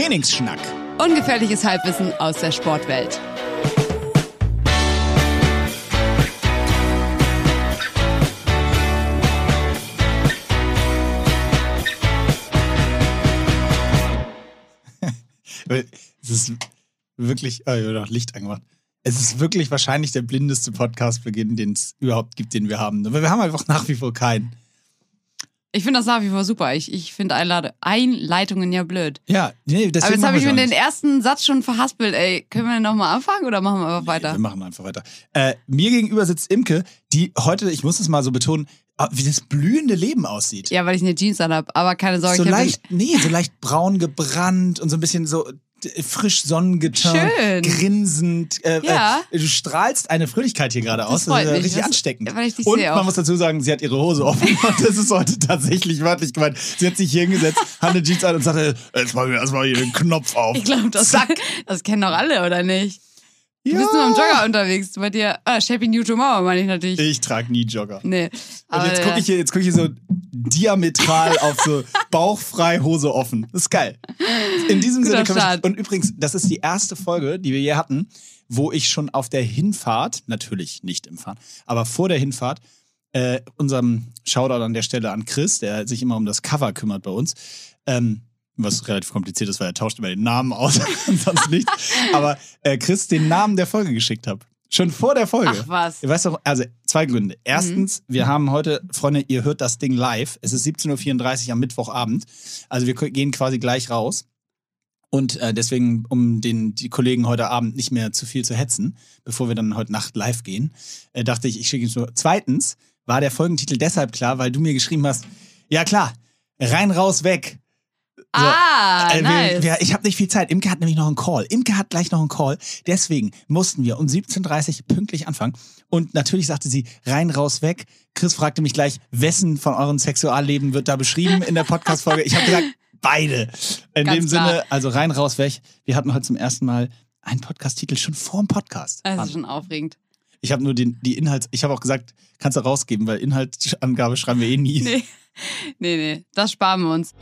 Trainingsschnack. Ungefährliches Halbwissen aus der Sportwelt. Es ist wirklich, oh, ich habe Licht angemacht. Es ist wirklich wahrscheinlich der blindeste Podcastbeginn, den es überhaupt gibt, den wir haben. Aber wir haben einfach nach wie vor keinen. Ich finde das nach wie vor super. Ich, ich finde Einlade Einleitungen ja blöd. Ja, nee, deswegen Aber jetzt habe ich mir den ersten Satz schon verhaspelt. Ey, können wir nochmal anfangen oder machen wir einfach weiter? Wir machen einfach weiter. Äh, mir gegenüber sitzt Imke, die heute, ich muss es mal so betonen, ah, wie das blühende Leben aussieht. Ja, weil ich eine Jeans anhab. Aber keine Sorge, so leicht, nee, so leicht braun gebrannt und so ein bisschen so frisch sonnengeturnt, Schön. grinsend. Äh, Ja. äh, du strahlst eine Fröhlichkeit hier gerade aus. das ist äh, richtig Das- ansteckend. weil ich dich und man auch. muss dazu sagen, sie hat ihre Hose offen. und das ist heute tatsächlich wörtlich gemeint. Sie hat sich hier hingesetzt, hat eine Jeans an und sagte, jetzt machen wir erstmal hier den Knopf auf. Ich glaube, das, Zack. das kennen doch alle, oder nicht? Du bist nur im Jogger unterwegs. Bei dir, ah, Shaping New Tomorrow meine ich natürlich. Ich trage nie Jogger. Nee. Und jetzt gucke ich hier, jetzt guck ich hier so diametral auf so bauchfrei, Hose offen. Das ist geil. In diesem Guter Sinne können wir. Und übrigens, das ist die erste Folge, die wir je hatten, wo ich schon auf der Hinfahrt, natürlich nicht im Fahren, aber vor der Hinfahrt, äh, unserem Shoutout an der Stelle an Chris, der sich immer um das Cover kümmert bei uns, ähm, was relativ kompliziert ist, weil er tauscht immer den Namen aus und sonst nichts. Aber äh, Chris den Namen der Folge geschickt hat. Schon vor der Folge. Ach was. Ihr weißt doch, also zwei Gründe. Erstens, wir haben heute, Freunde, ihr hört das Ding live. Es ist 17.34 Uhr am Mittwochabend. Also wir gehen quasi gleich raus. Und äh, deswegen, um den, die Kollegen heute Abend nicht mehr zu viel zu hetzen, bevor wir dann heute Nacht live gehen, äh, dachte ich, ich schicke es nur. Zweitens war der Folgentitel deshalb klar, weil du mir geschrieben hast, ja klar, rein, raus, weg. Ah, Äh, wir, nice. wir, ich habe nicht viel Zeit. Imke hat nämlich noch einen Call. Imke hat gleich noch einen Call. Deswegen mussten wir um 17.30 Uhr pünktlich anfangen. Und natürlich sagte sie, rein, raus, weg. Chris fragte mich gleich, wessen von euren Sexualleben wird da beschrieben in der Podcast-Folge? Ich habe gesagt, beide. In Ganz dem klar. Sinne, also rein, raus, weg. Wir hatten heute zum ersten Mal einen Podcast-Titel schon vor dem Podcast. das ist schon aufregend. Ich habe nur den, die Inhalts... Ich habe auch gesagt, kannst du rausgeben, weil Inhaltsangabe schreiben wir eh nie. Nee. Nee, nee, das sparen wir uns.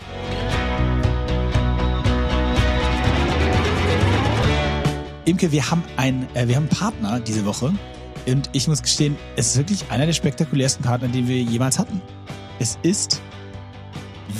Imke, wir haben, ein, äh, wir haben einen Partner diese Woche. Und ich muss gestehen, es ist wirklich einer der spektakulärsten Partner, den wir jemals hatten. Es ist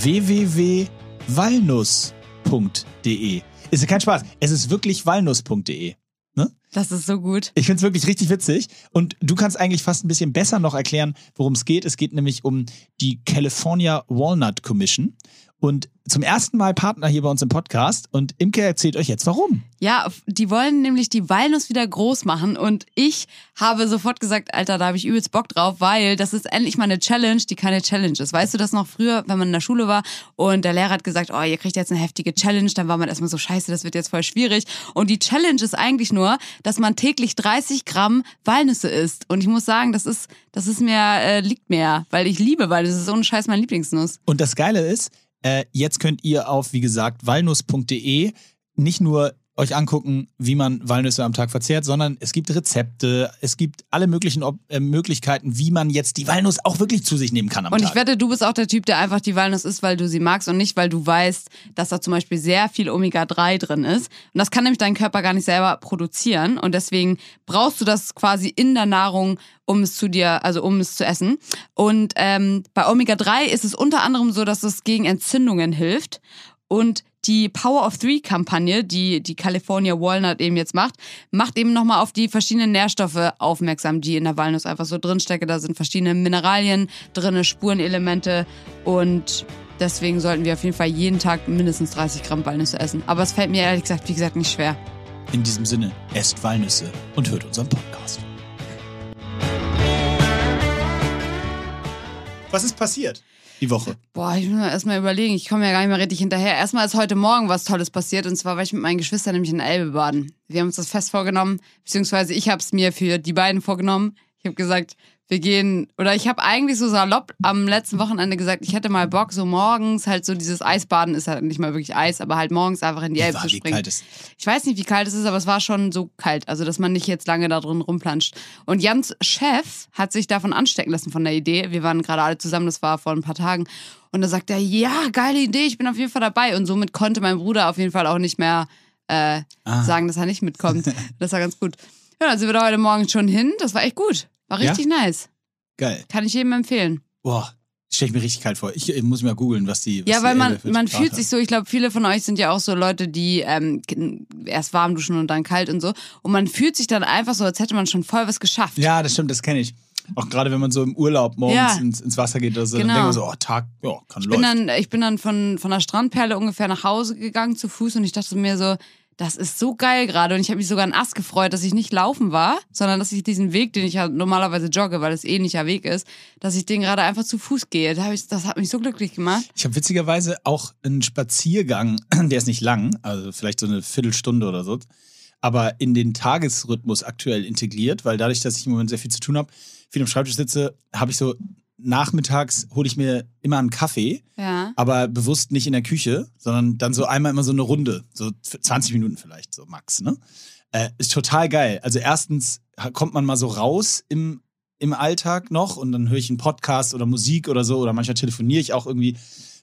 www.walnuss.de. Ist ja kein Spaß. Es ist wirklich walnuss.de. Ne? Das ist so gut. Ich find's wirklich richtig witzig. Und du kannst eigentlich fast ein bisschen besser noch erklären, worum es geht. Es geht nämlich um die California Walnut Commission. Und zum ersten Mal Partner hier bei uns im Podcast. Und Imke erzählt euch jetzt warum. Ja, die wollen nämlich die Walnuss wieder groß machen und ich habe sofort gesagt, Alter, da habe ich übelst Bock drauf, weil das ist endlich mal eine Challenge, die keine Challenge ist. Weißt du das noch früher, wenn man in der Schule war und der Lehrer hat gesagt, oh, ihr kriegt jetzt eine heftige Challenge, dann war man erstmal so scheiße, das wird jetzt voll schwierig. Und die Challenge ist eigentlich nur, dass man täglich 30 Gramm Walnüsse isst. Und ich muss sagen, das ist, das ist mir, äh, liegt mir, weil ich liebe Walnüsse, das ist ohne Scheiß mein Lieblingsnuss. Und das Geile ist, äh, jetzt könnt ihr auf, wie gesagt, walnuss.de nicht nur euch angucken, wie man Walnüsse am Tag verzehrt, sondern es gibt Rezepte, es gibt alle möglichen Ob äh, Möglichkeiten, wie man jetzt die Walnuss auch wirklich zu sich nehmen kann am Und Tag. ich wette, du bist auch der Typ, der einfach die Walnuss isst, weil du sie magst und nicht, weil du weißt, dass da zum Beispiel sehr viel Omega-3 drin ist. Und das kann nämlich dein Körper gar nicht selber produzieren. Und deswegen brauchst du das quasi in der Nahrung, um es zu dir, also um es zu essen. Und ähm, bei Omega-3 ist es unter anderem so, dass es gegen Entzündungen hilft. Und die Power of Three Kampagne, die die California Walnut eben jetzt macht, macht eben nochmal auf die verschiedenen Nährstoffe aufmerksam, die in der Walnuss einfach so drinstecken. Da sind verschiedene Mineralien drin, Spurenelemente und deswegen sollten wir auf jeden Fall jeden Tag mindestens 30 Gramm Walnüsse essen. Aber es fällt mir ehrlich gesagt, wie gesagt, nicht schwer. In diesem Sinne, esst Walnüsse und hört unseren Podcast. Was ist passiert die Woche? Boah, ich muss erstmal überlegen, ich komme ja gar nicht mehr richtig hinterher. Erstmal ist heute Morgen was Tolles passiert und zwar war ich mit meinen Geschwistern nämlich in der Elbe baden. Wir haben uns das fest vorgenommen, beziehungsweise ich habe es mir für die beiden vorgenommen. Ich habe gesagt, wir gehen, oder ich habe eigentlich so salopp am letzten Wochenende gesagt, ich hätte mal Bock, so morgens halt so dieses Eisbaden, ist halt nicht mal wirklich Eis, aber halt morgens einfach in die Elbe zu wie springen. kalt ist- Ich weiß nicht, wie kalt es ist, aber es war schon so kalt, also dass man nicht jetzt lange da drin rumplanscht. Und Jans Chef hat sich davon anstecken lassen von der Idee. Wir waren gerade alle zusammen, das war vor ein paar Tagen. Und da sagt er, ja, geile Idee, ich bin auf jeden Fall dabei. Und somit konnte mein Bruder auf jeden Fall auch nicht mehr äh, Ah. sagen, dass er nicht mitkommt. das war ganz gut. Ja, dann sind wir da heute Morgen schon hin. Das war echt gut. War Ja? richtig nice. Geil. Kann ich jedem empfehlen. Boah, stell ich mir richtig kalt vor. Ich, ich muss mal googeln, was die. Was Ja, die weil man, für man Grad fühlt sich so, ich glaube, viele von euch sind ja auch so Leute, die ähm, erst warm duschen und dann kalt und so. Und man fühlt sich dann einfach so, als hätte man schon voll was geschafft. Ja, das stimmt, das kenne ich. Auch gerade wenn man so im Urlaub morgens Ja. ins, ins Wasser geht oder so, Genau. dann denkt man so, oh, Tag, ja, kann Ich bin laufen. dann, ich bin dann von, von der Strandperle ungefähr nach Hause gegangen zu Fuß und ich dachte mir so, das ist so geil gerade und ich habe mich sogar ein Ast gefreut, dass ich nicht laufen war, sondern dass ich diesen Weg, den ich ja normalerweise jogge, weil es ähnlicher Weg ist, dass ich den gerade einfach zu Fuß gehe. Das hat mich so glücklich gemacht. Ich habe witzigerweise auch einen Spaziergang, der ist nicht lang, also vielleicht so eine Viertelstunde oder so, aber in den Tagesrhythmus aktuell integriert, weil dadurch, dass ich im Moment sehr viel zu tun habe, viel am Schreibtisch sitze, habe ich so nachmittags hole ich mir immer einen Kaffee, Ja. aber bewusst nicht in der Küche, sondern dann so einmal immer so eine Runde, so 20 Minuten vielleicht, so max, ne? Äh, ist total geil. Also erstens kommt man mal so raus im, im Alltag noch und dann höre ich einen Podcast oder Musik oder so oder manchmal telefoniere ich auch irgendwie,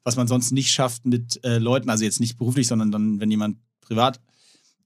was man sonst nicht schafft mit äh, Leuten, also jetzt nicht beruflich, sondern dann, wenn jemand privat.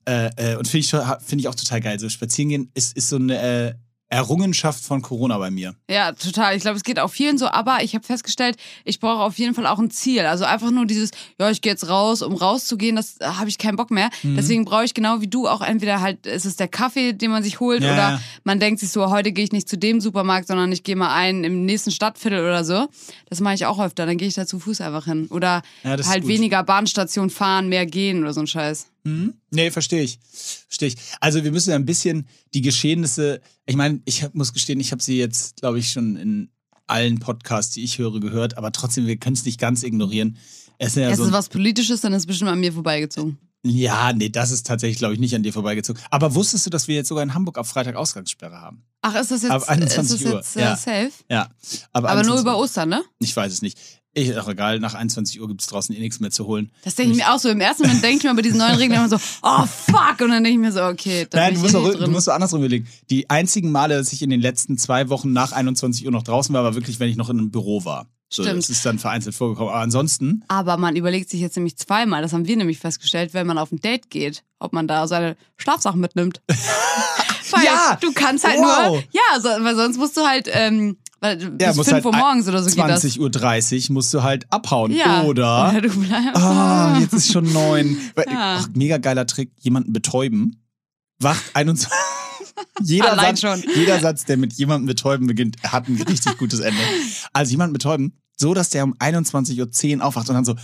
Äh, äh, und finde ich, find ich auch total geil. So spazieren gehen ist, ist so eine äh, Errungenschaft von Corona bei mir. Ja, total. Ich glaube, es geht auch vielen so, aber ich habe festgestellt, ich brauche auf jeden Fall auch ein Ziel. Also einfach nur dieses, ja, ich gehe jetzt raus, um rauszugehen, das äh, habe ich keinen Bock mehr. Mhm. Deswegen brauche ich genau wie du auch entweder halt, ist es der Kaffee, den man sich holt, Ja, oder ja. man denkt sich so, heute gehe ich nicht zu dem Supermarkt, sondern ich gehe mal ein im nächsten Stadtviertel oder so. Das mache ich auch öfter. Dann gehe ich da zu Fuß einfach hin. Oder Ja, halt weniger Bahnstation fahren, mehr gehen oder so ein Scheiß. Mhm. Nee, verstehe ich. Verstehe ich. Also wir müssen ja ein bisschen die Geschehnisse, ich meine, ich hab, muss gestehen, ich habe sie jetzt, glaube ich, schon in allen Podcasts, die ich höre, gehört, aber trotzdem, wir können es nicht ganz ignorieren. Es sind ja so ist was Politisches, dann ist es bestimmt an mir vorbeigezogen. ja, nee, das ist tatsächlich, glaube ich, nicht an dir vorbeigezogen. Aber wusstest du, dass wir jetzt sogar in Hamburg ab Freitag Ausgangssperre haben? Ach, ist das jetzt, Ab 21 ist das Uhr, jetzt äh, ja. safe? Ja. Aber nur 21 über. Ostern, ne? Ich weiß es nicht. Ich, auch egal, nach 21 Uhr gibt es draußen eh nichts mehr zu holen. Das denke ich mir auch so. Im ersten Moment denke ich mir bei diesen neuen Regeln immer so, oh fuck. Und dann denke ich mir so, okay, da Nein, bin du ich musst, eh auch, du musst so andersrum überlegen. Die einzigen Male, dass ich in den letzten zwei Wochen nach 21 Uhr noch draußen war, war wirklich, wenn ich noch in einem Büro war. So, Stimmt. Das ist dann vereinzelt vorgekommen. Aber ansonsten, Aber man überlegt sich jetzt nämlich zweimal, das haben wir nämlich festgestellt, wenn man auf ein Date geht, ob man da seine Schlafsachen mitnimmt. Weil Ja! du kannst halt Wow! nur, ja, so, weil sonst musst du halt, ähm, weil bis musst 5 halt Uhr morgens oder so geht das. 20.30 Uhr musst du halt abhauen. Ja. Oder, Oder du bleibst. ah, jetzt ist schon neun. Ja. Ach, mega geiler Trick, jemanden betäuben. Wacht 21. jeder, Allein Satz, schon. jeder Satz, der mit jemandem betäuben beginnt, hat ein richtig gutes Ende. Also jemanden betäuben, so dass der um 21.10 Uhr aufwacht und dann so,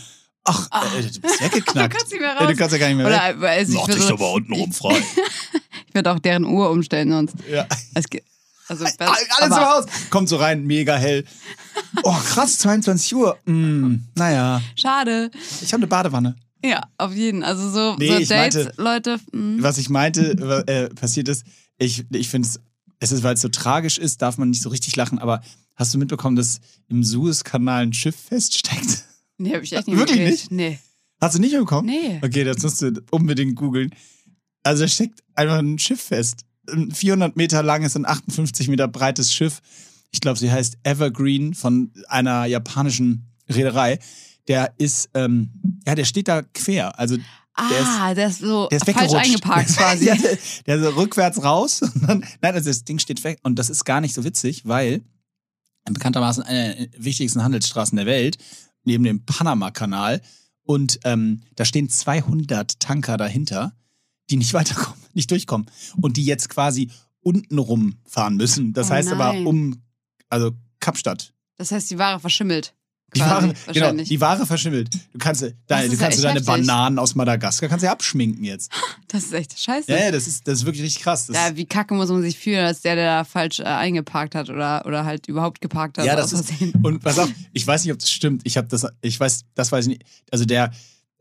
ach, äh, du bist weggeknackt. Du kannst nicht mehr Äh, raus. Du kannst ja gar nicht mehr weg. Oder, also ich Mach dich würde doch mal unten rum frei. ich würd auch deren Uhr umstellen sonst. ja. Es geht, also, Alles im Haus. Kommt so rein, mega hell. Oh, krass, 22 Uhr. Mm, naja, Schade. ich habe eine Badewanne. Ja, auf jeden. Also so, Nee, so ich Dates, meinte- Leute. mm. Was ich meinte, äh, passiert ist, ich, ich finde es, es ist, weil es so tragisch ist, darf man nicht so richtig lachen, aber hast du mitbekommen, dass im Suezkanal ein Schiff feststeckt? Nee, hab ich echt nicht Wirklich mitgekriegt. Nee. Hast du nicht mitbekommen? Nee. Okay, das musst du unbedingt googeln. Also da steckt einfach ein Schiff fest. Ein 400 Meter langes und 58 Meter breites Schiff. Ich glaube, sie heißt Evergreen von einer japanischen Reederei. Der ist, ähm, ja, der steht da quer. Also Ah, der ist, so der ist falsch eingeparkt quasi. der, der ist so rückwärts raus. Dann, nein, also das Ding steht weg. Und das ist gar nicht so witzig, weil bekanntermaßen eine der wichtigsten Handelsstraßen der Welt, neben dem Panama-Kanal. Und ähm, da stehen 200 Tanker dahinter, die nicht weiterkommen, nicht durchkommen. Und die jetzt quasi untenrum fahren müssen. Das Oh heißt aber nein. um, also Kapstadt. Das heißt, die Ware verschimmelt. Die Ware, genau, die Ware verschimmelt. Du kannst, deine, du kannst deine heftig. Bananen aus Madagaskar kannst du ja abschminken jetzt. das ist echt scheiße. Ja, ja, das ist, das ist wirklich richtig krass. Das, Ja, wie kacke muss man sich fühlen, als der, der da falsch äh, eingeparkt hat oder, oder halt überhaupt geparkt hat. Ja, das ist. Und pass auf, ich weiß nicht, ob das stimmt. Ich habe das, ich weiß, das weiß ich nicht. Also der,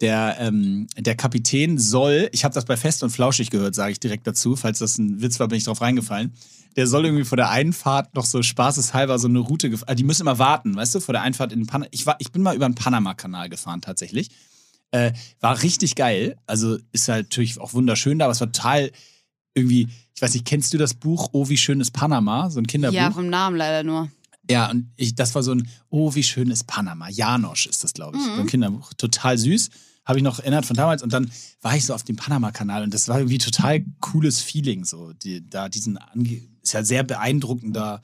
der, ähm, der Kapitän soll, ich habe das bei Fest und Flauschig gehört, sage ich direkt dazu. Falls das ein Witz war, bin ich drauf reingefallen. Der soll irgendwie vor der Einfahrt noch so spaßeshalber so eine Route gefahren. Also die müssen immer warten, weißt du, vor der Einfahrt in den Panama. Ich, war, ich bin mal über den Panama-Kanal gefahren tatsächlich. Äh, war richtig geil. Also ist halt natürlich auch wunderschön da, aber es war total irgendwie, ich weiß nicht, kennst du das Buch Oh, wie schön ist Panama? So ein Kinderbuch. Ja, vom Namen leider nur. Ja, und ich, das war so ein, oh, wie schön ist Panama. Janosch ist das, glaube ich. Mhm. So ein Kinderbuch. Total süß. Habe ich noch erinnert von damals. Und dann war ich so auf dem Panama-Kanal und das war irgendwie total cooles Feeling. So, die, da diesen, ange ist ja sehr beeindruckender,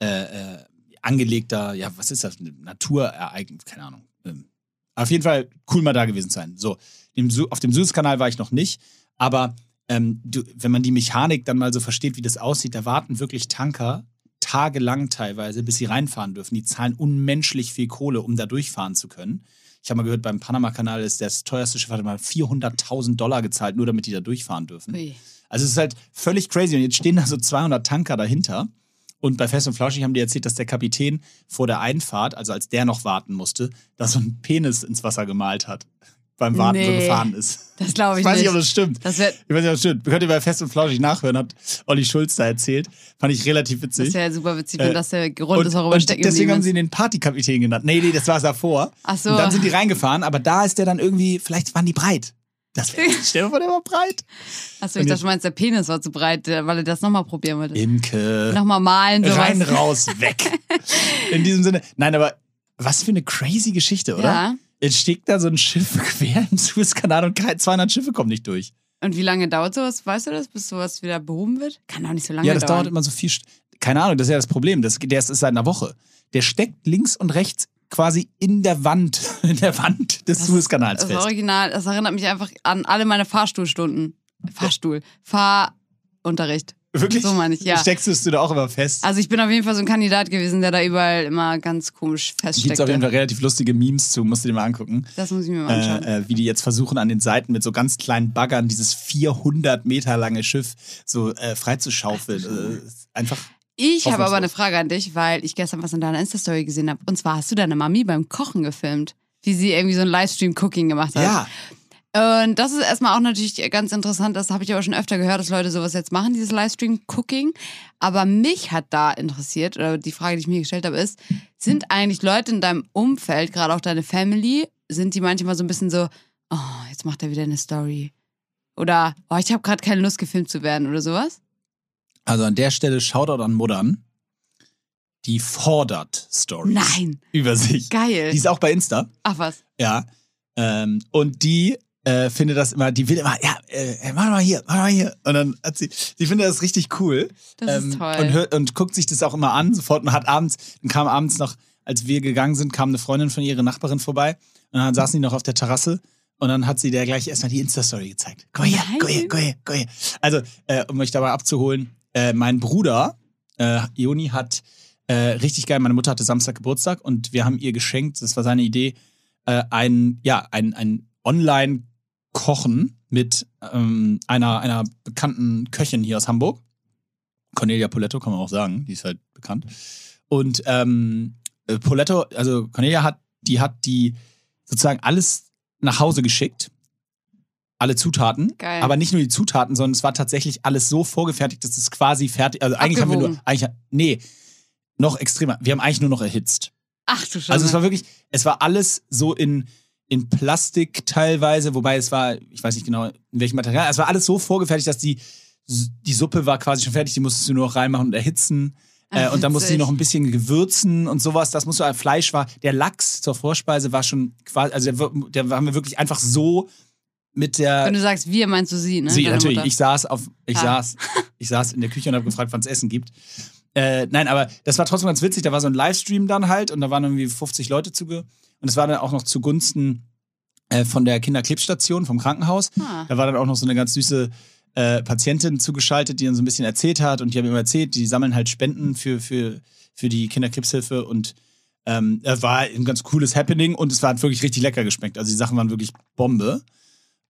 äh, äh, angelegter, ja, was ist das? Naturereignis, keine Ahnung. Ähm, auf jeden Fall cool mal da gewesen sein. So, dem, auf dem Suezkanal war ich noch nicht, aber ähm, du, wenn man die Mechanik dann mal so versteht, wie das aussieht, da warten wirklich Tanker tagelang teilweise, bis sie reinfahren dürfen. Die zahlen unmenschlich viel Kohle, um da durchfahren zu können. Ich habe mal gehört, beim Panama-Kanal ist das teuerste Schiff, hat mal 400.000 Dollar gezahlt, nur damit die da durchfahren dürfen. Ui. Also es ist halt völlig crazy. Und jetzt stehen da so 200 Tanker dahinter. Und bei Fest und Flauschig haben die erzählt, dass der Kapitän vor der Einfahrt, also als der noch warten musste, da so einen Penis ins Wasser gemalt hat. Beim Warten so Nee. gefahren ist. Das glaube ich, Ich weiß nicht, ob das stimmt. Das Ich weiß nicht, ob das stimmt. Könnt ihr bei Fest und Flauschig nachhören, hat Olli Schulz da erzählt. Fand ich relativ witzig. das wär super witzig, wenn Äh, das der Grund und, ist, warum er und stecken deswegen haben sie ist. ihn den Partykapitän genannt. Nee, nee, das war es davor. Ach so. Und dann sind die reingefahren, aber da ist der dann irgendwie, vielleicht waren die breit. Das wär, stell dir vor, der war breit. Achso, ich dachte, du meinst, der Penis war zu breit, weil er das nochmal probieren wollte. Imke. Nochmal malen, sowas. Rein, raus, weg. In diesem Sinne. Nein, aber was für eine crazy Geschichte, oder? Ja. Jetzt steckt da so ein Schiff quer im Suezkanal und kein- 200 Schiffe kommen nicht durch. Und wie lange dauert sowas? Weißt du das, bis sowas wieder behoben wird? Kann auch nicht so lange Ja, das dauern. dauert immer so viel. Keine Ahnung, das ist ja das Problem. Das, der ist seit einer Woche. Der steckt links und rechts quasi in der Wand, in der Wand des Das Suezkanals Das ist fest. original. Das erinnert mich einfach an alle meine Fahrstuhlstunden. Fahrstuhl. Fahrunterricht. Wirklich? So meine ich, ja. Steckst du da auch immer fest? Also ich bin auf jeden Fall so ein Kandidat gewesen, der da überall immer ganz komisch Gibt es auf jeden. Fall relativ lustige Memes zu, musst du dir mal angucken. Das muss ich mir mal anschauen. Äh, äh, wie die jetzt versuchen, an den Seiten mit so ganz kleinen Baggern dieses 400 Meter lange Schiff so äh, freizuschaufeln. Äh, einfach. Ich habe aber eine Frage an dich, weil ich gestern was in deiner Insta-Story gesehen habe. Und zwar hast du deine Mami beim Kochen gefilmt, wie sie irgendwie so ein Livestream-Cooking gemacht hat. Ja, Und das ist erstmal auch natürlich ganz interessant, das habe ich aber schon öfter gehört, dass Leute sowas jetzt machen, dieses Livestream-Cooking. Aber mich hat da interessiert, oder die Frage, die ich mir gestellt habe, ist, sind eigentlich Leute in deinem Umfeld, gerade auch deine Family, sind die manchmal so ein bisschen so, oh, jetzt macht er wieder eine Story. Oder, oh, ich habe gerade keine Lust, gefilmt zu werden oder sowas? also an der Stelle Shoutout an Muttern. Die fordert Stories Nein, über sich. geil. Die ist auch bei Insta. Ach was. Ja. Ähm, und die äh, findet das immer, die will immer, ja, äh, mach mal hier, mach mal hier. Und dann hat sie, die findet das richtig cool. Das Ähm, ist toll. Und, hört, und guckt sich das auch immer an, sofort und hat abends, dann kam abends noch, als wir gegangen sind, kam eine Freundin von ihrer Nachbarin vorbei und dann saßen die noch auf der Terrasse und dann hat sie der gleich erstmal die Insta-Story gezeigt. Komm her, Nein. komm her, komm her, komm her. Also, äh, um euch dabei abzuholen, äh, mein Bruder, äh, Joni, hat äh, richtig geil, meine Mutter hatte Samstag Geburtstag und wir haben ihr geschenkt, das war seine Idee, äh, ein, ja, ein, ein Online-Kochen mit ähm, einer, einer bekannten Köchin hier aus Hamburg. Cornelia Poletto, kann man auch sagen, die ist halt bekannt. Und ähm, äh, Poletto, also Cornelia hat, die hat die sozusagen alles nach Hause geschickt. Alle Zutaten. Geil. Aber nicht nur die Zutaten, sondern es war tatsächlich alles so vorgefertigt, dass es quasi fertig. Also eigentlich haben wir nur. Abgewogen. Eigentlich, nee, noch extremer. Wir haben eigentlich nur noch erhitzt. Ach du Scheiße. Also es war wirklich, es war alles so in, in Plastik teilweise, wobei es war, ich weiß nicht genau, in welchem Material, es war alles so vorgefertigt, dass die, die Suppe war quasi schon fertig, die musstest du nur noch reinmachen und erhitzen. Äh, Ach, und dann musst du die noch ein bisschen gewürzen und sowas. Das musst du, Fleisch war, der Lachs zur Vorspeise war schon quasi, also der, der haben wir wirklich einfach so mit der. Wenn du sagst, wir, meinst du sie, ne? Sie, natürlich. Mutter. Ich saß auf, ich Ah. saß, ich saß in der Küche und habe gefragt, wann es Essen gibt. Äh, nein, aber das war trotzdem ganz witzig. Da war so ein Livestream dann halt und da waren irgendwie 50 Leute zuge. Und es war dann auch noch zugunsten äh, von der Kinderkrebsstation vom Krankenhaus. Ah. Da war dann auch noch so eine ganz süße äh, Patientin zugeschaltet, die dann so ein bisschen erzählt hat. Und die haben immer erzählt, die sammeln halt Spenden für, für, für die Kinderkrebshilfe. Und ähm, es war ein ganz cooles Happening und es war halt wirklich richtig lecker geschmeckt. Also die Sachen waren wirklich Bombe.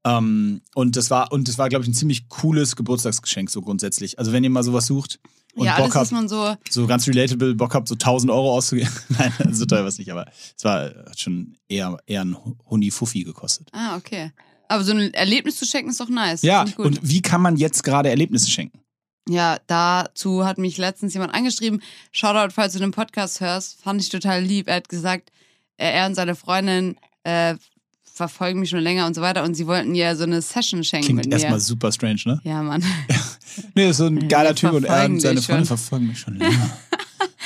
Ähm, und das war, und das war, glaube ich, ein ziemlich cooles Geburtstagsgeschenk, so grundsätzlich. Also wenn ihr mal sowas sucht und ja, alles, Bock was habt, man so. so ganz relatable Bock habt, so 1000 Euro auszugeben. Nein, so teuer war es nicht, aber es war hat schon eher, eher ein Huni-Fuffi gekostet. Ah, okay. Aber so ein Erlebnis zu schenken ist doch nice. Ja, und wie kann man jetzt gerade Erlebnisse schenken? Ja, dazu hat mich letztens jemand angeschrieben. Shoutout, falls du den Podcast hörst, fand ich total lieb. Er hat gesagt, äh, er und seine Freundin äh, verfolgen mich schon länger und so weiter und sie wollten ihr so eine Session schenken Klingt erstmal super strange, ne? Ja, Mann. Nee, ist so ein geiler Typ und er und seine Freunde verfolgen mich schon länger.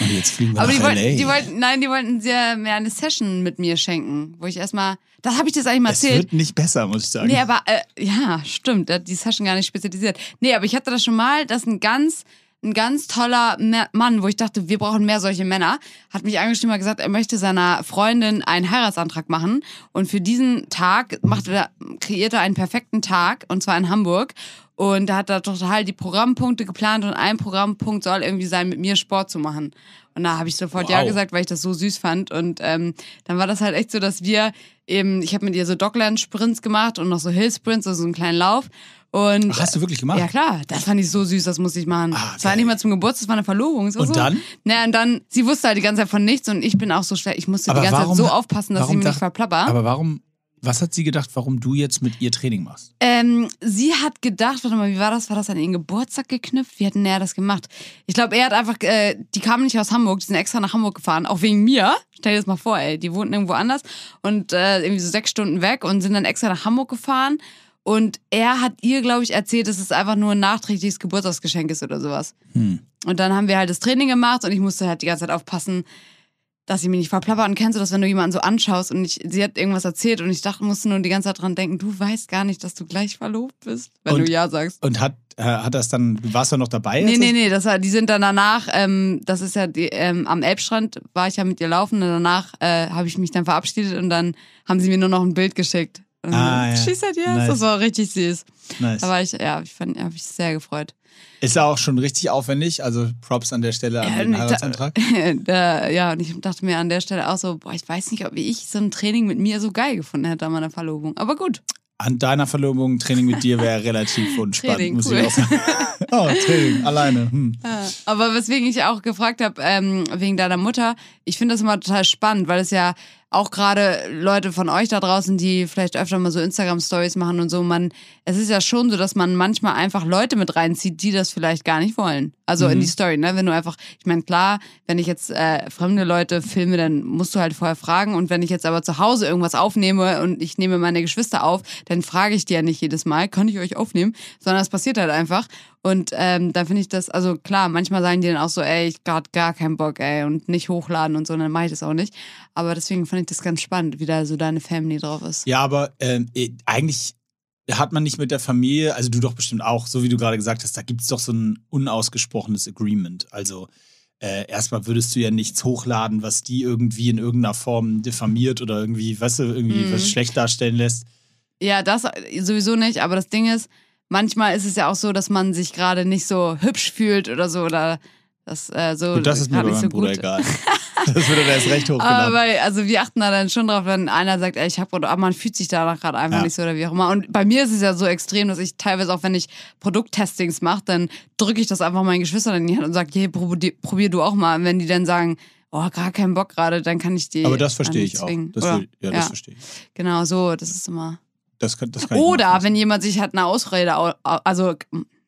Und jetzt fliegen wir Aber die wollten, die wollten, nein, die wollten sehr mehr eine Session mit mir schenken, wo ich erstmal, das habe ich das eigentlich mal es erzählt. wird nicht besser, muss ich sagen. Nee, aber äh, ja, stimmt, der hat die Session gar nicht spezialisiert. Nee, aber ich hatte das schon mal, dass ein ganz ein ganz toller Mann, wo ich dachte, wir brauchen mehr solche Männer, hat mich angeschrieben und gesagt, er möchte seiner Freundin einen Heiratsantrag machen und für diesen Tag machte er, kreierte er einen perfekten Tag und zwar in Hamburg und da hat er total die Programmpunkte geplant und ein Programmpunkt soll irgendwie sein, mit mir Sport zu machen. Und da habe ich sofort ja Wow. gesagt, weil ich das so süß fand. Und ähm, dann war das halt echt so, dass wir eben, ich habe mit ihr so Dockland-Sprints gemacht und noch so Hill-Sprints, also so einen kleinen Lauf. Und Ach, hast du wirklich gemacht? ja klar, das fand ich so süß, das musste ich machen. Ah, das war nicht mal zum Geburtstag, das war eine Verlobung. Und so. dann? Na, und dann, sie wusste halt die ganze Zeit von nichts und ich bin auch so schlecht. Ich musste Aber die ganze warum- Zeit so aufpassen, dass sie mich nicht verplapper. Aber warum, was hat sie gedacht, warum du jetzt mit ihr Training machst? Ähm, sie hat gedacht, warte mal, wie war das? War das an ihren Geburtstag geknüpft? Wie hat denn er das gemacht? Ich glaube, er hat einfach, äh, die kamen nicht aus Hamburg, die sind extra nach Hamburg gefahren, auch wegen mir. Stell dir das mal vor, ey, die wohnten irgendwo anders und äh, irgendwie so sechs Stunden weg und sind dann extra nach Hamburg gefahren. Und er hat ihr, glaube ich, erzählt, dass es einfach nur ein nachträgliches Geburtstagsgeschenk ist oder sowas. Hm. Und dann haben wir halt das Training gemacht und ich musste halt die ganze Zeit aufpassen, dass sie mich nicht verplappert. Und kennst du das, wenn du jemanden so anschaust und ich, sie hat irgendwas erzählt und ich dachte, musste nur die ganze Zeit dran denken, du weißt gar nicht, dass du gleich verlobt bist, wenn Und- du Ja sagst. Und hat, äh, hat das dann, warst du noch dabei? Nee, nee, nee, das war, die sind dann danach, ähm, das ist ja die, ähm, am Elbstrand war ich ja mit ihr laufen und danach äh, habe ich mich dann verabschiedet und dann haben sie mir nur noch ein Bild geschickt. Und Ah, ja. She said yes. Nice. Das war richtig süß. Nice. Da war ich, ja, ich fand, habe ich sehr gefreut. Ist ja auch schon richtig aufwendig, also Props an der Stelle an Ja, den Heiratsantrag. da, ja, und ich dachte mir an der Stelle auch so, boah, ich weiß nicht, ob ich so ein Training mit mir so geil gefunden hätte an meiner Verlobung. Aber gut. An deiner Verlobung Training mit dir wäre relativ unspannend, Training, muss cool. ich auch sagen. oh, Training, alleine. Hm. Aber weswegen ich auch gefragt habe, ähm, wegen deiner Mutter, ich finde das immer total spannend, weil es ja auch gerade Leute von euch da draußen, die vielleicht öfter mal so Instagram-Stories machen und so, man, es ist ja schon so, dass man manchmal einfach Leute mit reinzieht, die das vielleicht gar nicht wollen. Also in die Story, ne? Wenn du einfach, ich meine, klar, wenn ich jetzt äh, fremde Leute filme, dann musst du halt vorher fragen. Und wenn ich jetzt aber zu Hause irgendwas aufnehme und ich nehme meine Geschwister auf, dann frage ich die ja nicht jedes Mal, kann ich euch aufnehmen? Sondern es passiert halt einfach. Und ähm, da finde ich das, also klar, manchmal sagen die dann auch so, ey, ich grad gar keinen Bock, ey, und nicht hochladen und so, dann mache ich das auch nicht. Aber deswegen fand ich das ganz spannend, wie da so deine Family drauf ist. Ja, aber ähm, eh, eigentlich hat man nicht mit der Familie, also du doch bestimmt auch, so wie du gerade gesagt hast, da gibt es doch so ein unausgesprochenes Agreement. Also äh, erstmal würdest du ja nichts hochladen, was die irgendwie in irgendeiner Form diffamiert oder irgendwie, weißt du, irgendwie Mhm. was schlecht darstellen lässt. Ja, das sowieso nicht, aber das Ding ist, manchmal ist es ja auch so, dass man sich gerade nicht so hübsch fühlt oder so oder das äh, so Und das ist mir bei meinem so Bruder gut. egal. Das wird dann erst recht Aber hochgeladen. bei, also wir achten da dann schon drauf, wenn einer sagt, ey, ich hab oder man fühlt sich danach gerade einfach Ja. nicht so oder wie auch immer. Und bei mir ist es ja so extrem, dass ich teilweise auch, wenn ich Produkttestings mache, dann drücke ich das einfach meinen Geschwistern in die Hand und sage, hey, probier, probier du auch mal. Und wenn die dann sagen, oh, gar keinen Bock gerade, dann kann ich die. Aber das verstehe ich auch. Das will, ja, das verstehe ich. Genau, so, das ist immer. Das kann, das kann Oder wenn jemand sich halt eine Ausrede, au- au- also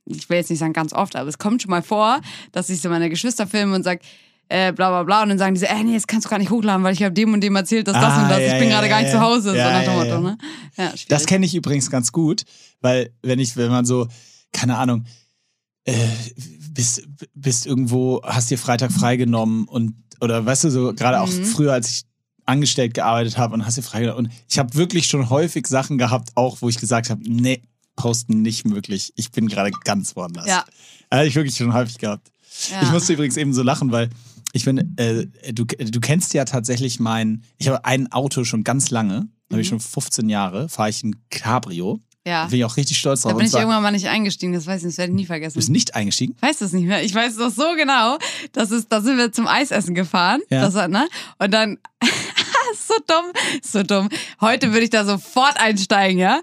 ich will jetzt nicht sagen ganz oft, aber es kommt schon mal vor, dass ich so meine Geschwister filme und sage, äh, bla bla bla und dann sagen die so, äh, nee, das kannst du gar nicht hochladen, weil ich habe dem und dem erzählt, dass das Ah, und das, ja, ich bin ja, gerade gar ja, nicht ja. zu Hause, Ja, so nach dem Motto, ne? Das kenne ich übrigens ganz gut, weil wenn ich, wenn man so, keine Ahnung, äh, bist, bist irgendwo, hast dir Freitag freigenommen und, oder weißt du, so gerade auch Mhm. früher, als ich angestellt gearbeitet habe und hast dir freigenommen. Und ich habe wirklich schon häufig Sachen gehabt, auch wo ich gesagt habe, nee, posten nicht möglich. Ich bin gerade ganz woanders. Ja. Habe ich wirklich schon häufig gehabt. Ja. Ich musste übrigens eben so lachen, weil ich bin, äh, du, du kennst ja tatsächlich mein, ich habe ein Auto schon ganz lange, habe ich Mhm. schon 15 Jahre, fahre ich ein Cabrio. ja. Da bin ich auch richtig stolz Da drauf. bin Und ich irgendwann mal nicht eingestiegen, das weiß ich, das werde ich nie vergessen. du bist nicht eingestiegen? Ich weiß das nicht mehr. Ich weiß doch so genau. Das ist, da sind wir zum Eisessen gefahren. Ja. Das, ne? Und dann, so dumm, so dumm. Heute würde ich da sofort einsteigen, ja?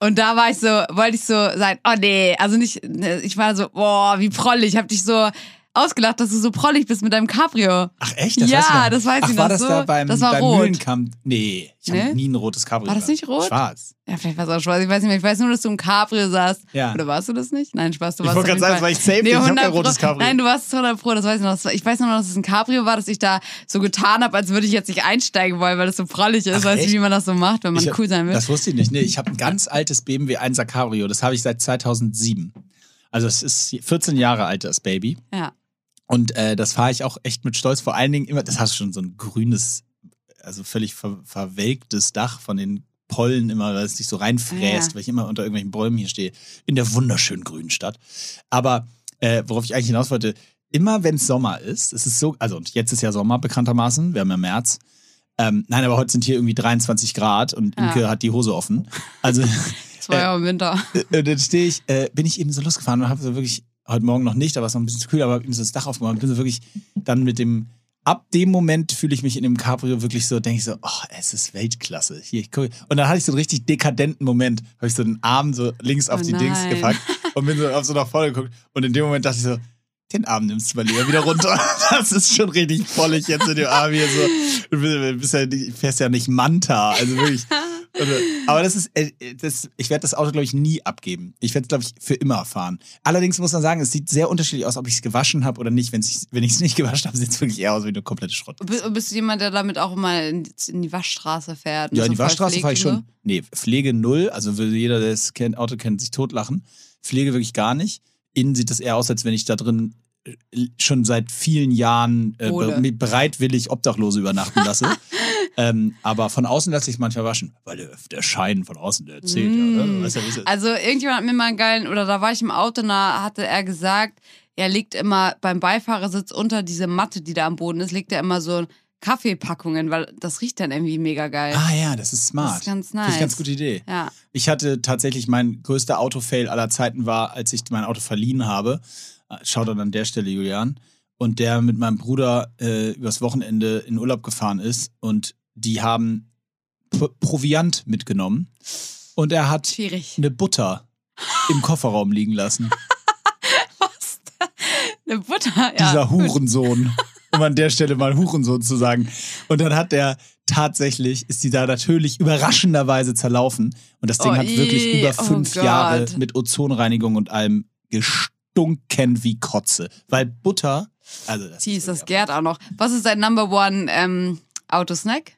Und da war ich so, wollte ich so sein, oh nee, also nicht, ne, ich war so, boah, wie prollig. Ich hab dich so ausgelacht, dass du so prollig bist mit deinem Cabrio. Ach echt? Ja, weiß ich das weiß Ach, ich war noch das so. da beim, Das war beim rot. Mühlenkamp? Nee, ich habe Nee? nie ein rotes Cabrio. War das nicht rot? Schwarz. Ja, vielleicht war es auch schwarz. Ich weiß nicht mehr. Ich weiß nur, dass du im Cabrio saßt. Ja. Oder warst du das nicht? Nein, Spaß. Du Ich warst wollte auf gerade sagen, das war ich safe nicht. Ich hab kein 100 rotes. Cabrio. Nein, du warst 100 Pro. Das weiß ich noch. Das war- Ich weiß nur noch, dass es ein Cabrio war, dass ich da so getan habe, als würde ich jetzt nicht einsteigen wollen, weil das so prollig ist. Ach, weißt du, wie man das so macht, wenn man Ich hab- cool sein will? Das wusste ich nicht. Nee, ich habe ein ganz altes BMW 1er Cabrio. Das habe ich seit 2007. Also es ist 14 Jahre alt, das Baby. Ja. Und äh, das fahre ich auch echt mit Stolz. Vor allen Dingen immer, das hast schon so ein grünes, also völlig ver verwelktes Dach von den Pollen immer, weil es sich so reinfräst, Ja. weil ich immer unter irgendwelchen Bäumen hier stehe, in der wunderschönen grünen Stadt. Aber äh, worauf ich eigentlich hinaus wollte, immer wenn es Sommer ist, es ist so, also und jetzt ist ja Sommer bekanntermaßen, wir haben ja März. Ähm, nein, aber heute sind hier irgendwie 23 Grad und Ja. Imke hat die Hose offen. Also Das war ja im Winter. und dann stehe ich, äh, bin ich eben so losgefahren und habe so wirklich, heute Morgen noch nicht, da war es noch ein bisschen zu kühl, aber eben so das Dach aufgemacht bin so wirklich dann mit dem, ab dem Moment fühle ich mich in dem Cabrio wirklich so, denke ich so, oh, es ist Weltklasse. Hier, ich gucke. Und dann hatte ich so einen richtig dekadenten Moment, habe ich so den Arm so links auf Oh die Dings nein. gepackt und bin so auf so nach vorne geguckt und in dem Moment dachte ich so, den Arm nimmst du mal lieber wieder runter. Das ist schon richtig vollig jetzt in dem Arm hier so. Du bist, ja, nicht- fährst ja nicht Manta, also wirklich. Äh, Aber das ist, äh, das, ich werde das Auto, glaube ich, nie abgeben. Ich werde es, glaube ich, für immer fahren. Allerdings muss man sagen, es sieht sehr unterschiedlich aus, ob ich es gewaschen habe oder nicht. Wenn's, wenn ich es nicht gewaschen habe, sieht es wirklich eher aus wie eine komplette Schrott. Bist, du jemand, der damit auch mal in, die Waschstraße fährt? Ja, in so die Waschstraße fahre ich schon. Nee, Pflege null. Also will jeder, der das kennt, Auto kennt, sich totlachen. Pflege wirklich gar nicht. Innen sieht das eher aus, als wenn ich da drin äh, schon seit vielen Jahren äh, bereitwillig Obdachlose übernachten lasse. ähm, aber von außen lasse ich es manchmal waschen. Weil der, der Schein von außen, der zählt ja. Mm. Ne? Weißt du, wie es ist? Also irgendjemand hat mir mal einen geilen, oder da war ich im Auto, da hatte er gesagt, er legt immer beim Beifahrersitz unter diese Matte, die da am Boden ist, legt er immer so Kaffeepackungen, weil das riecht dann irgendwie mega geil. Ah ja, das ist smart. Das ist ganz Finde ich ganz nice. gute Idee. Ja. Ich hatte tatsächlich, mein größter Autofail aller Zeiten war, als ich mein Auto verliehen habe. Schaut dann an der Stelle, Julian. Und der mit meinem Bruder äh, übers Wochenende in Urlaub gefahren ist. Und die haben P Proviant mitgenommen. Und er hat Schwierig. eine Butter im Kofferraum liegen lassen. Was? Eine Butter, ja. Dieser gut. Hurensohn. Um an der Stelle mal Hurensohn zu sagen. Und dann hat der tatsächlich, ist die da natürlich überraschenderweise zerlaufen. Und das Ding Oh, hat wirklich ih, über oh fünf Gott. Jahre mit Ozonreinigung und allem gestunken wie Kotze. Weil Butter, also das Jeez, das wirklich gärt auch noch. Was ist dein Number One ähm, Autosnack?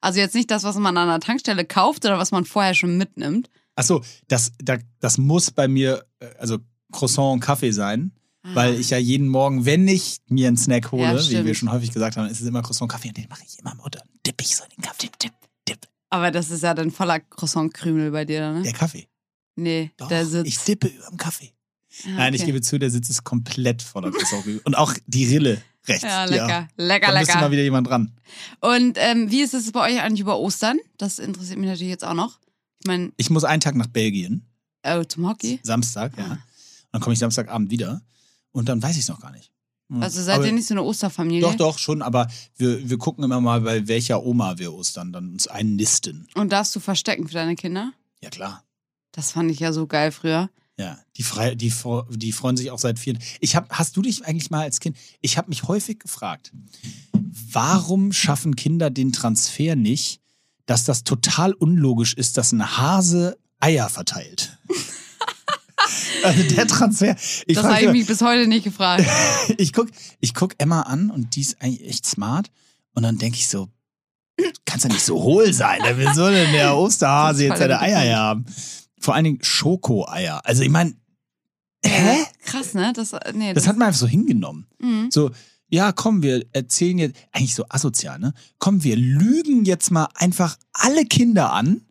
Also jetzt nicht das, was man an der Tankstelle kauft oder was man vorher schon mitnimmt. Achso, das, da- das muss bei mir, äh, also Croissant und Kaffee sein. Weil ich ja jeden Morgen, wenn ich mir einen Snack hole, Ah. Ja, wie wir schon häufig gesagt haben, ist es immer Croissant und Kaffee und den mache ich immer im. Dann dipp ich so in den Kaffee. Dip, dip, dip. Aber das ist ja dann voller Croissant-Krümel bei dir, ne? Der Kaffee. Nee, Doch, der Sitz. ich dippe über dem Kaffee. Ja, Nein, ich gebe zu, der Sitz ist komplett voller Croissant. und auch die Rille rechts. Ja, lecker. Lecker, Da müsste mal lecker. wieder jemand dran. Und ähm, wie ist es bei euch eigentlich über Ostern? Das interessiert mich natürlich jetzt auch noch. Ich meine, Ich muss einen Tag nach Belgien. oh, zum Hockey. Samstag, ja. Ah. Und dann komme ich Samstagabend wieder. Und dann weiß ich es noch gar nicht. Hm. Also seid Aber- ihr nicht so eine Osterfamilie? Doch, doch, schon, aber wir, wir gucken immer mal, bei welcher Oma wir Ostern dann uns einnisten. Und darfst du verstecken für deine Kinder? Ja, klar. Das fand ich ja so geil früher. Ja, die, frei, die, die freuen sich auch seit vielen. Ich hab, hast du dich eigentlich mal als Kind, ich habe mich häufig gefragt, warum schaffen Kinder den Transfer nicht, dass das total unlogisch ist, dass ein Hase Eier verteilt? also der Transfer. Ich das habe ich mich bis heute nicht gefragt. ich guck, ich guck Emma an und die ist eigentlich echt smart. Und dann denke ich so, kannst ja nicht so hohl sein. Wie soll denn der Osterhase jetzt seine Eier haben? Vor allen Dingen Schokoeier. Also ich meine, hä? Krass, ne? Das, nee, Das hat man einfach so hingenommen. Mhm. So, ja, komm, wir erzählen jetzt, eigentlich so asozial, ne? Komm, wir lügen jetzt mal einfach alle Kinder an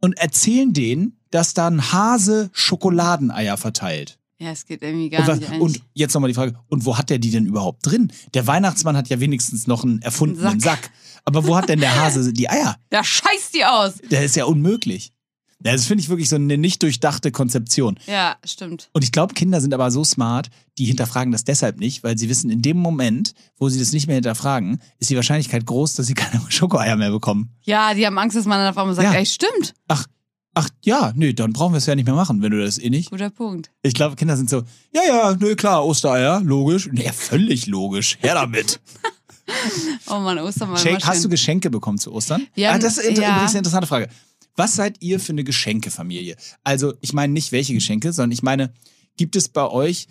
und erzählen denen, dass da ein Hase Schokoladeneier verteilt. Ja, es geht irgendwie gar Und, was, nicht eigentlich. und jetzt nochmal die Frage, und wo hat der die denn überhaupt drin? Der Weihnachtsmann hat ja wenigstens noch einen erfundenen Sack. Sack. Aber wo hat denn der Hase die Eier? Da scheißt die aus. Der ist ja unmöglich. Ja, Das finde ich wirklich so eine nicht durchdachte Konzeption. Ja, stimmt. Und ich glaube, Kinder sind aber so smart, die hinterfragen das deshalb nicht, weil sie wissen, in dem Moment, wo sie das nicht mehr hinterfragen, ist die Wahrscheinlichkeit groß, dass sie keine Schokoeier mehr bekommen. Ja, die haben Angst, dass man dann auf einmal sagt, Ja. ey, stimmt. Ach, ach ja, nö, dann brauchen wir es ja nicht mehr machen, wenn du das eh nicht. Guter Punkt. Ich glaube, Kinder sind so, ja, ja, nö, klar, Ostereier, logisch. Ja, völlig logisch. Her damit. Oh Mann, Ostern war Schenk, hast du. Geschenke bekommen zu Ostern? Wir ah, das ist ja. übrigens eine interessante Frage. Was seid ihr für eine Geschenkefamilie? Also, ich meine nicht welche Geschenke, sondern ich meine, gibt es bei euch,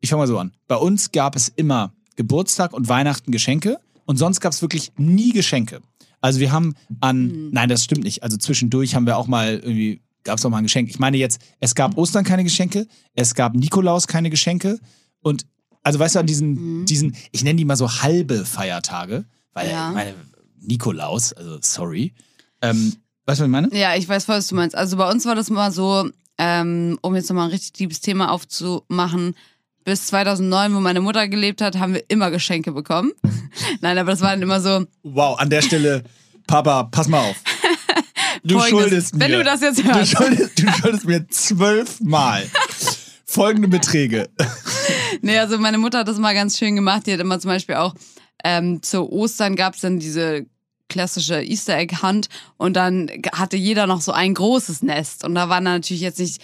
ich fange mal so an, bei uns gab es immer Geburtstag und Weihnachten Geschenke und sonst gab es wirklich nie Geschenke. Also wir haben an, Hm. nein, das stimmt nicht. Also zwischendurch haben wir auch mal irgendwie, gab es auch mal ein Geschenk. Ich meine jetzt, es gab Ostern keine Geschenke, es gab Nikolaus keine Geschenke und Also weißt du, an diesen, Mhm. diesen, ich nenne die mal so halbe Feiertage, weil Ja. ich meine, Nikolaus, also sorry. Ähm, weißt du, was ich meine? Ja, ich weiß voll, was du meinst. Also bei uns war das mal so, ähm, um jetzt nochmal ein richtig liebes Thema aufzumachen. Bis 2009, wo meine Mutter gelebt hat, haben wir immer Geschenke bekommen. Nein, aber das war dann immer so, Wow, an der Stelle, Papa, pass mal auf. Du Folgendes, schuldest mir. wenn du das jetzt Du hörst. schuldest, du schuldest mir zwölfmal folgende Beträge. Nee, also meine Mutter hat das mal ganz schön gemacht. Die hat immer zum Beispiel auch ähm, zu Ostern gab es dann diese klassische Easter Egg Hunt und dann hatte jeder noch so ein großes Nest und da waren natürlich jetzt nicht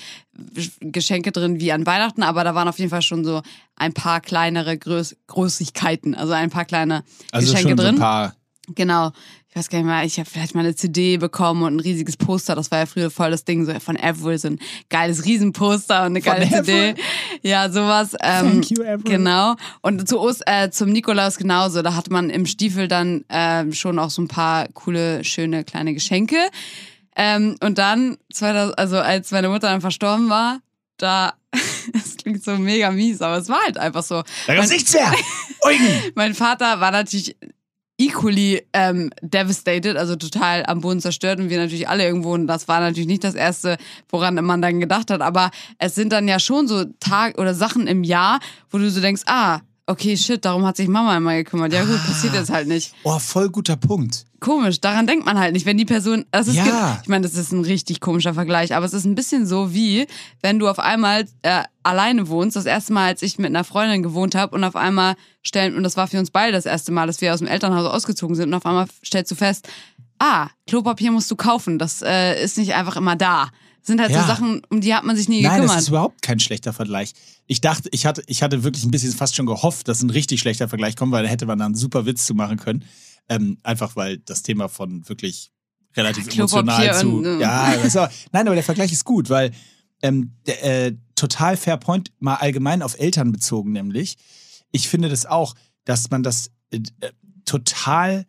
Geschenke drin wie an Weihnachten, aber da waren auf jeden Fall schon so ein paar kleinere Größ Größigkeiten, also ein paar kleine Also Geschenke schon so drin. ein paar. Genau. Ich weiß gar nicht mehr, ich habe vielleicht mal eine CD bekommen und ein riesiges Poster. Das war ja früher voll das Ding, so von Avril, so ein geiles Riesenposter und eine Von geile CD. Avril? Ja, sowas. Ähm, Thank you, Avril. Genau. Und zu Ost, äh, zum Nikolaus genauso. Da hatte man im Stiefel dann ähm, schon auch so ein paar coole, schöne kleine Geschenke. Ähm, und dann, 2000, also als meine Mutter dann verstorben war, da, das klingt so mega mies, aber es war halt einfach so. Da gab's Mein- nichts mehr. Eugen. mein Vater war natürlich equally ähm, devastated, also total am Boden zerstört und wir natürlich alle irgendwo und das war natürlich nicht das erste, woran man dann gedacht hat, aber es sind dann ja schon so Tag oder Sachen im Jahr, wo du so denkst, ah, okay, shit, darum hat sich Mama immer gekümmert. Ja gut, passiert jetzt halt nicht. Oh, voll guter Punkt. Komisch, daran denkt man halt nicht, wenn die Person, das ist, Ja. ich meine, das ist ein richtig komischer Vergleich, aber es ist ein bisschen so wie, wenn du auf einmal äh, alleine wohnst. Das erste Mal, als ich mit einer Freundin gewohnt habe und auf einmal stellen, und das war für uns beide das erste Mal, dass wir aus dem Elternhaus ausgezogen sind und auf einmal stellst du fest, ah, Klopapier musst du kaufen, das äh, ist nicht einfach immer da. Das sind halt Ja. so Sachen, um die hat man sich nie Nein, gekümmert. das ist überhaupt kein schlechter Vergleich. Ich dachte, ich hatte, ich hatte wirklich ein bisschen fast schon gehofft, dass ein richtig schlechter Vergleich kommt, weil da hätte man dann einen super Witz zu machen können. Ähm, einfach weil das Thema von wirklich relativ Ja, emotional zu. und, äh. ja, aber, nein, aber der Vergleich ist gut, weil ähm, der, äh, total fair point, mal allgemein auf Eltern bezogen, nämlich. Ich finde das auch, dass man das äh, äh, total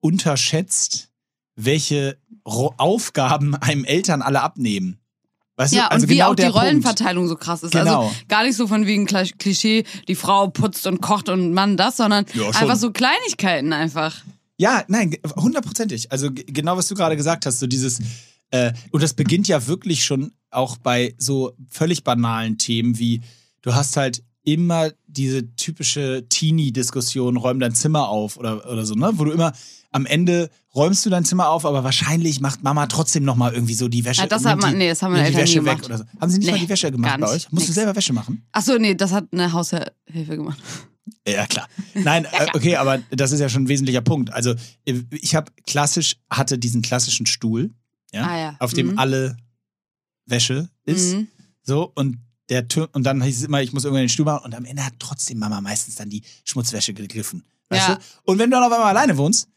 unterschätzt, welche Ro Aufgaben einem Eltern alle abnehmen. Weißt Ja, du? Also und wie genau auch die der Punkt. Rollenverteilung so krass ist. Genau. Also gar nicht so von wegen Klischee, die Frau putzt und kocht und Mann das, sondern Ja, einfach so Kleinigkeiten einfach. Ja, nein, hundertprozentig. Also genau, was du gerade gesagt hast, so dieses, äh, und das beginnt ja wirklich schon auch bei so völlig banalen Themen wie, du hast halt immer diese typische Teenie-Diskussion, räum dein Zimmer auf oder, oder so, ne? Wo du immer am Ende räumst du dein Zimmer auf, aber wahrscheinlich macht Mama trotzdem nochmal irgendwie so die Wäsche. Ja, das hat man- die, nee, das haben meine die Eltern Wäsche weg gemacht. oder so. Haben sie nicht Nee, mal die Wäsche gemacht bei euch? Musst du Nix. selber Wäsche machen? Ach so, nee, das hat eine Haushilfe gemacht. Ja, klar. Nein, äh, okay, aber das ist ja schon ein wesentlicher Punkt. Also, äh, ich habe klassisch, hatte diesen klassischen Stuhl, ja, Ah, ja. auf dem Mhm. alle Wäsche ist. Mhm. So, und der Tür, und dann hieß es immer, ich muss irgendwann den Stuhl machen und am Ende hat trotzdem Mama meistens dann die Schmutzwäsche gegriffen. Weißt Ja. du? Und wenn du dann auf einmal alleine wohnst,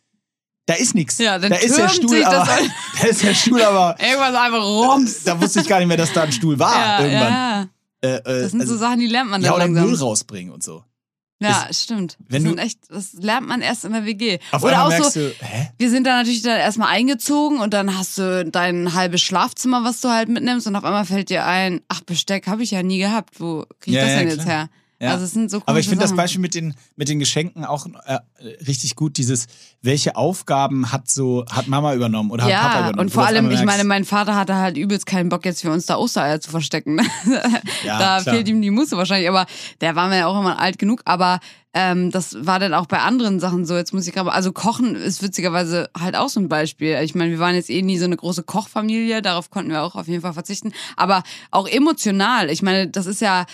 da ist nichts. Ja, da ist der Stuhl, das aber, da ist der Stuhl aber, Irgendwas einfach rums. da wusste ich gar nicht mehr, dass da ein Stuhl war ja, irgendwann. ja. Äh, äh, Das sind also, so Sachen, die lernt man ja, dann oder langsam. Müll rausbringen und so. ja, stimmt. wenn das du- echt, das lernt man erst in der WG. Auf oder einmal auch merkst so, du, hä? wir sind da natürlich dann erstmal eingezogen und dann hast du dein halbes Schlafzimmer, was du halt mitnimmst und auf einmal fällt dir ein, ach, Besteck habe ich ja nie gehabt. Wo krieg ich Ja, das ja, denn jetzt klar. her? Ja. Also es sind so Aber ich finde das. Beispiel mit den, mit den Geschenken auch äh, richtig gut. Dieses, welche Aufgaben hat so, hat Mama übernommen oder hat Papa Ja, übernommen? und vor allem, ich meine, mein Vater hatte halt übelst keinen Bock, jetzt für uns da Ostereier zu verstecken. Ja, da klar. fehlt ihm die Muße wahrscheinlich, aber der war mir ja auch immer alt genug. Aber ähm, das war dann auch bei anderen Sachen so. Jetzt muss ich gerade, also Kochen ist witzigerweise halt auch so ein Beispiel. Ich meine, wir waren jetzt eh nie so eine große Kochfamilie, darauf konnten wir auch auf jeden Fall verzichten. Aber auch emotional. Ich meine, das ist ja,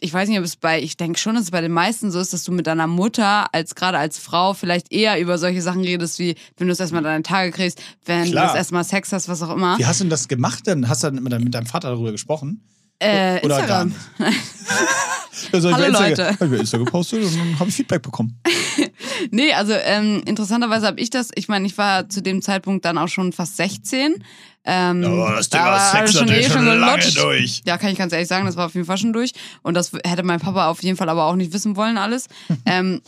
ich weiß nicht, ob es bei, ich denke schon, dass es bei den meisten so ist, dass du mit deiner Mutter als gerade als Frau vielleicht eher über solche Sachen redest, wie wenn du das erstmal deine Tage kriegst, wenn Klar. du das erstmal Sex hast, was auch immer. Wie hast du denn das gemacht denn? Hast du dann mit deinem Vater darüber gesprochen? Äh, Oder Instagram. Also, ich Hallo, bei Insta- Leute. Hab ich bei Insta gepostet und dann habe ich Feedback bekommen. Nee, also ähm, interessanterweise habe ich das, ich meine, ich war zu dem Zeitpunkt dann auch schon fast 16. Ähm, Aber das da Thema war Sex schon eh schon lange gelutscht. durch. Ja, kann ich ganz ehrlich sagen, das war auf jeden Fall schon durch. Und das hätte mein Papa auf jeden Fall aber auch nicht wissen wollen, alles. ähm,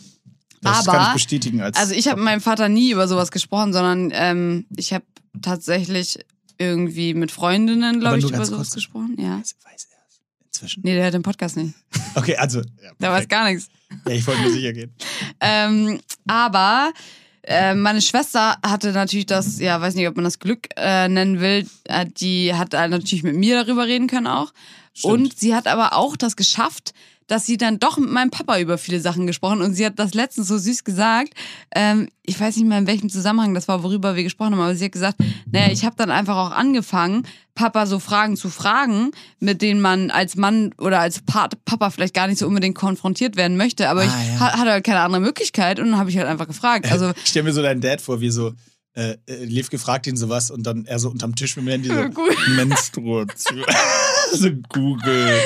Das aber, kann ich bestätigen als. also ich habe mit meinem Vater nie über sowas gesprochen, sondern ähm, ich habe tatsächlich irgendwie mit Freundinnen, glaube ich, über sowas kurz. gesprochen. Ja. weiß, weiß erst, wenn zwischen? Nee, der hört den Podcast nicht. Okay, also. Ja, Der weiß gar nichts. ja, ich wollte nur sicher gehen. Ähm, aber äh, meine Schwester hatte natürlich das, ja, weiß nicht, ob man das Glück äh, nennen will, äh, die hat halt natürlich mit mir darüber reden können auch. Stimmt. Und sie hat aber auch das geschafft, dass sie dann doch mit meinem Papa über viele Sachen gesprochen und sie hat das letztens so süß gesagt. Ähm, ich weiß nicht mehr in welchem Zusammenhang das war, worüber wir gesprochen haben, aber sie hat gesagt, naja, ich habe dann einfach auch angefangen, Papa so Fragen zu fragen, mit denen man als Mann oder als Pa- Papa vielleicht gar nicht so unbedingt konfrontiert werden möchte, aber Ah, ich ja. ha- hatte halt keine andere Möglichkeit und dann habe ich halt einfach gefragt. Also Ich stell mir so deinen Dad vor, wie so. Äh, äh, Lev gefragt ihn sowas und dann er so unterm Tisch mit dem Handy so. Menstruation. so Google.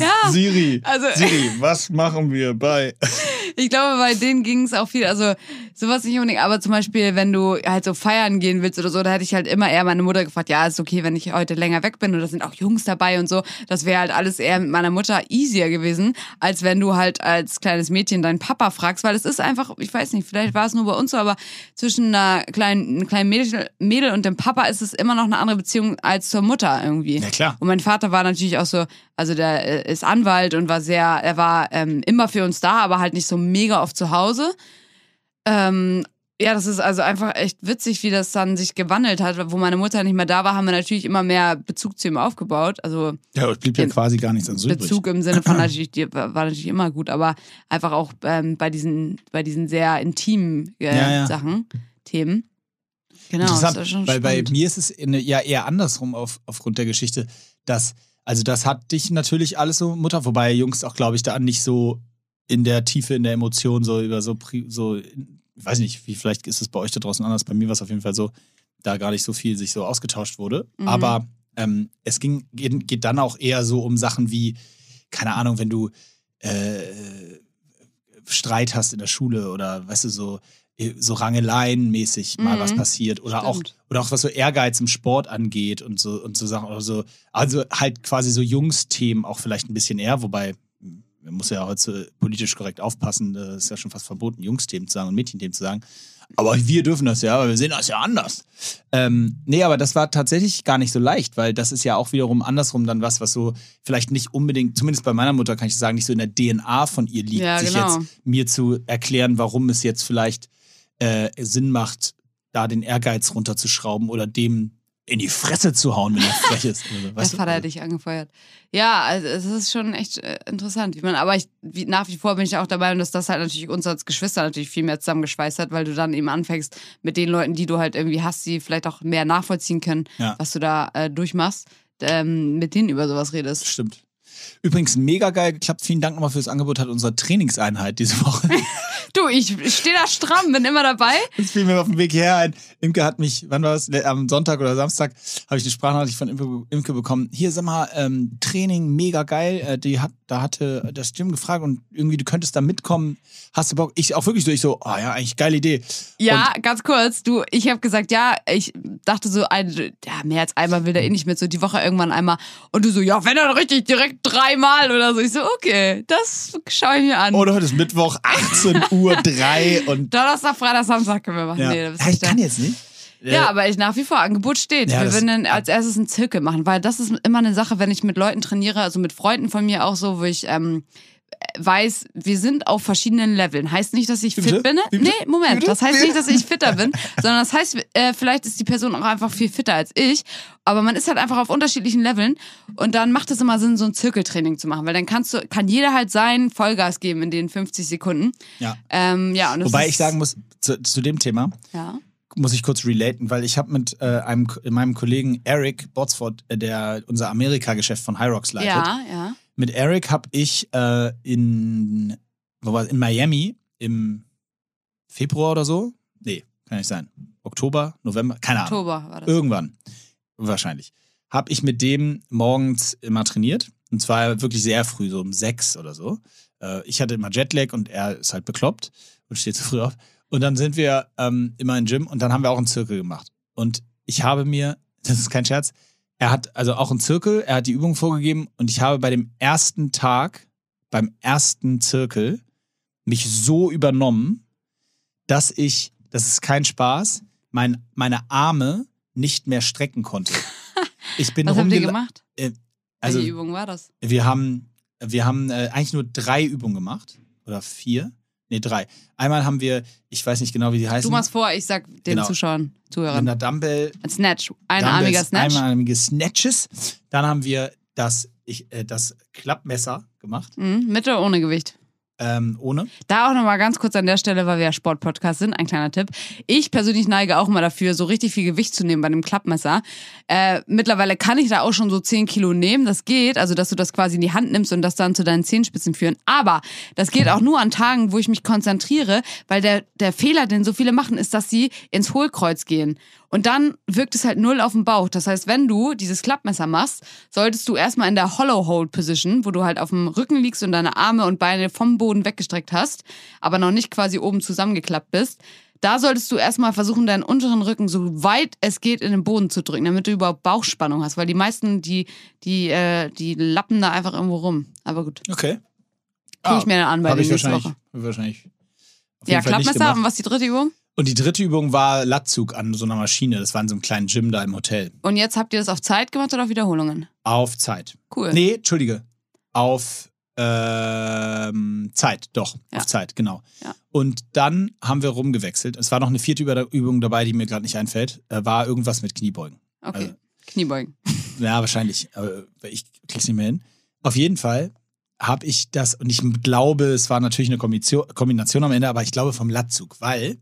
Ja, Siri. also- Siri, was machen wir bei? ich glaube, bei denen ging es auch viel. Also sowas nicht unbedingt, aber zum Beispiel, wenn du halt so feiern gehen willst oder so, da hätte ich halt immer eher meine Mutter gefragt, ja, ist okay, wenn ich heute länger weg bin und da sind auch Jungs dabei und so. Das wäre halt alles eher mit meiner Mutter easier gewesen, als wenn du halt als kleines Mädchen deinen Papa fragst, weil es ist einfach, ich weiß nicht, vielleicht war es nur bei uns so, aber zwischen einer kleinen, einem kleinen Mädel, Mädel und dem Papa ist es immer noch eine andere Beziehung als zur Mutter irgendwie. Ja, klar. Und mein Vater war natürlich auch so, also der äh, ist Anwalt und war sehr, er war ähm, immer für uns da, aber halt nicht so mega oft zu Hause. Ähm, ja, das ist also einfach echt witzig, wie das dann sich gewandelt hat. Wo meine Mutter nicht mehr da war, haben wir natürlich immer mehr Bezug zu ihm aufgebaut. Also Ja, es blieb ja quasi gar nichts an so übrig. Bezug im Sinne von natürlich, die war natürlich immer gut, aber einfach auch ähm, bei diesen, bei diesen sehr intimen äh, Ja, ja. Sachen, Themen. Genau, Interessant, das ist schon weil bei mir ist es in, ja eher andersrum auf, aufgrund der Geschichte, dass, also das hat dich natürlich alles so, Mutter, wobei Jungs auch, glaube ich, da nicht so in der Tiefe, in der Emotion, so über so, so, ich weiß nicht, wie vielleicht ist es bei euch da draußen anders, bei mir war es auf jeden Fall so, da gar nicht so viel sich so ausgetauscht wurde, Mhm. aber ähm, es ging, geht, geht dann auch eher so um Sachen wie, keine Ahnung, wenn du äh, Streit hast in der Schule oder weißt du, so, so Rangeleien mäßig mal Mhm. was passiert oder auch Stimmt. oder auch was so Ehrgeiz im Sport angeht und so und so Sachen oder so also halt quasi so Jungsthemen auch vielleicht ein bisschen eher wobei man muss ja heute politisch korrekt aufpassen das ist ja schon fast verboten Jungsthemen zu sagen und Mädchenthemen zu sagen aber wir dürfen das ja, weil wir sehen das ja anders. Ähm, nee, aber das war tatsächlich gar nicht so leicht, weil das ist ja auch wiederum andersrum dann was, was so vielleicht nicht unbedingt, zumindest bei meiner Mutter kann ich sagen, nicht so in der DNA von ihr liegt, Ja, sich genau. jetzt mir zu erklären, warum es jetzt vielleicht äh, Sinn macht, da den Ehrgeiz runterzuschrauben oder dem in die Fresse zu hauen, wenn er frech ist. Oder so, Der weißt du? Vater hat dich angefeuert. Ja, also es ist schon echt äh, interessant. Ich meine, aber ich, wie, nach wie vor bin ich auch dabei, und dass das halt natürlich uns als Geschwister natürlich viel mehr zusammengeschweißt hat, weil du dann eben anfängst mit den Leuten, die du halt irgendwie hast, die vielleicht auch mehr nachvollziehen können, Ja. was du da äh, durchmachst, ähm, mit denen über sowas redest. Stimmt. Übrigens mega geil geklappt. Vielen Dank nochmal fürs Angebot hat unsere Trainingseinheit diese Woche. Du, ich, ich stehe da stramm, bin immer dabei. Das fiel mir auf dem Weg her ein. Imke hat mich, wann war das? Am Sonntag oder Samstag habe ich eine Sprachnachricht von Imke, Imke bekommen. Hier, sag mal, ähm, Training mega geil. Äh, die hat, da hatte das Gym gefragt und irgendwie du könntest da mitkommen. Hast du Bock? Ich auch wirklich so, ich so, oh ja, eigentlich geile Idee. Ja, ganz kurz. Du, ich habe gesagt, ja, ich dachte so, ein, ja, mehr als einmal will der eh nicht mit, so die Woche irgendwann einmal. Und du so, ja, wenn dann richtig direkt dreimal oder so. Ich so, okay, das schaue ich mir an. Und heute ist Mittwoch, 18 Uhr 3 und Donnerstag, Freitag, Samstag können wir machen. ja. Nee, ja, du ich kann jetzt nicht. Ja, aber ich nach wie vor, Angebot steht. Ja, wir würden dann als erstes einen Zirkel machen, weil das ist immer eine Sache, wenn ich mit Leuten trainiere, also mit Freunden von mir auch so, wo ich ähm, weiß, wir sind auf verschiedenen Leveln. Heißt nicht, dass ich fit bin. Nee, Moment. Das heißt nicht, dass ich fitter bin, sondern das heißt, äh, vielleicht ist die Person auch einfach viel fitter als ich. Aber man ist halt einfach auf unterschiedlichen Leveln. Und dann macht es immer Sinn, so ein Zirkeltraining zu machen, weil dann kannst du, kann jeder halt sein Vollgas geben in den 50 Sekunden. Ja. Ähm, ja, und Wobei ich sagen muss, zu, zu dem Thema, Ja. muss ich kurz relaten, weil ich habe mit äh, einem, meinem Kollegen Eric Botsford, äh, der unser Amerika-Geschäft von Hyrox leitet, Ja, ja. Mit Eric habe ich äh, in, wo war, in Miami im Februar oder so, nee, kann nicht sein, Oktober, November, keine Ahnung, Oktober war das. irgendwann, wahrscheinlich, habe ich mit dem morgens immer trainiert und zwar wirklich sehr früh, so um sechs oder so. Äh, ich hatte immer Jetlag und er ist halt bekloppt und steht zu früh auf. Und dann sind wir ähm, immer im Gym und dann haben wir auch einen Zirkel gemacht. Und ich habe mir, das ist kein Scherz, er hat also auch einen Zirkel, er hat die Übung vorgegeben und ich habe bei dem ersten Tag, beim ersten Zirkel, mich so übernommen, dass ich, das ist kein Spaß, mein, meine Arme nicht mehr strecken konnte. Ich bin Was habt ihr gemacht? Also Welche Übung war das? wir haben, wir haben äh, eigentlich nur drei Übungen gemacht. Oder vier? Nee, drei. Einmal haben wir, ich weiß nicht genau, wie die heißen. Du machst vor, ich sag den Genau. Zuschauern, mit Zuhörern. einer Dumbbell. Ein Snatch. Einarmiger Snatch. Einarmige Snatches. Dann haben wir das, ich, äh, das Klappmesser gemacht. Mhm. Mit oder ohne Gewicht? Ähm, ohne. Da auch nochmal ganz kurz an der Stelle, weil wir ja Sportpodcast sind, ein kleiner Tipp. Ich persönlich neige auch mal dafür, so richtig viel Gewicht zu nehmen bei dem Klappmesser. Äh, mittlerweile kann ich da auch schon so 10 Kilo nehmen, das geht, also dass du das quasi in die Hand nimmst und das dann zu deinen Zehenspitzen führen. Aber das geht auch nur an Tagen, wo ich mich konzentriere, weil der, der Fehler, den so viele machen, ist, dass sie ins Hohlkreuz gehen. Und dann wirkt es halt null auf den Bauch. Das heißt, wenn du dieses Klappmesser machst, solltest du erstmal in der Hollow Hold Position, wo du halt auf dem Rücken liegst und deine Arme und Beine vom Boden weggestreckt hast, aber noch nicht quasi oben zusammengeklappt bist. Da solltest du erstmal versuchen, deinen unteren Rücken so weit es geht in den Boden zu drücken, damit du überhaupt Bauchspannung hast. Weil die meisten, die, die, äh, die lappen da einfach irgendwo rum. Aber gut, Okay. guck ich mir dann an bei der nächsten Woche. wahrscheinlich Ja, Klappmesser. Und was ist die dritte Übung? Und die dritte Übung war Latzug an so einer Maschine. Das war in so einem kleinen Gym da im Hotel. Und jetzt habt ihr das auf Zeit gemacht oder auf Wiederholungen? Auf Zeit. Cool. Nee, Entschuldige. Auf ähm, Zeit, doch. Ja. Auf Zeit, genau. Ja. Und dann haben wir rumgewechselt. Es war noch eine vierte Üb- Übung dabei, die mir gerade nicht einfällt. Äh, war irgendwas mit Kniebeugen. Okay. Also- Kniebeugen. Ja, wahrscheinlich. Aber ich krieg's nicht mehr hin. Auf jeden Fall habe ich das, und ich glaube, es war natürlich eine Kombination, Kombination am Ende, aber ich glaube vom Latzug, weil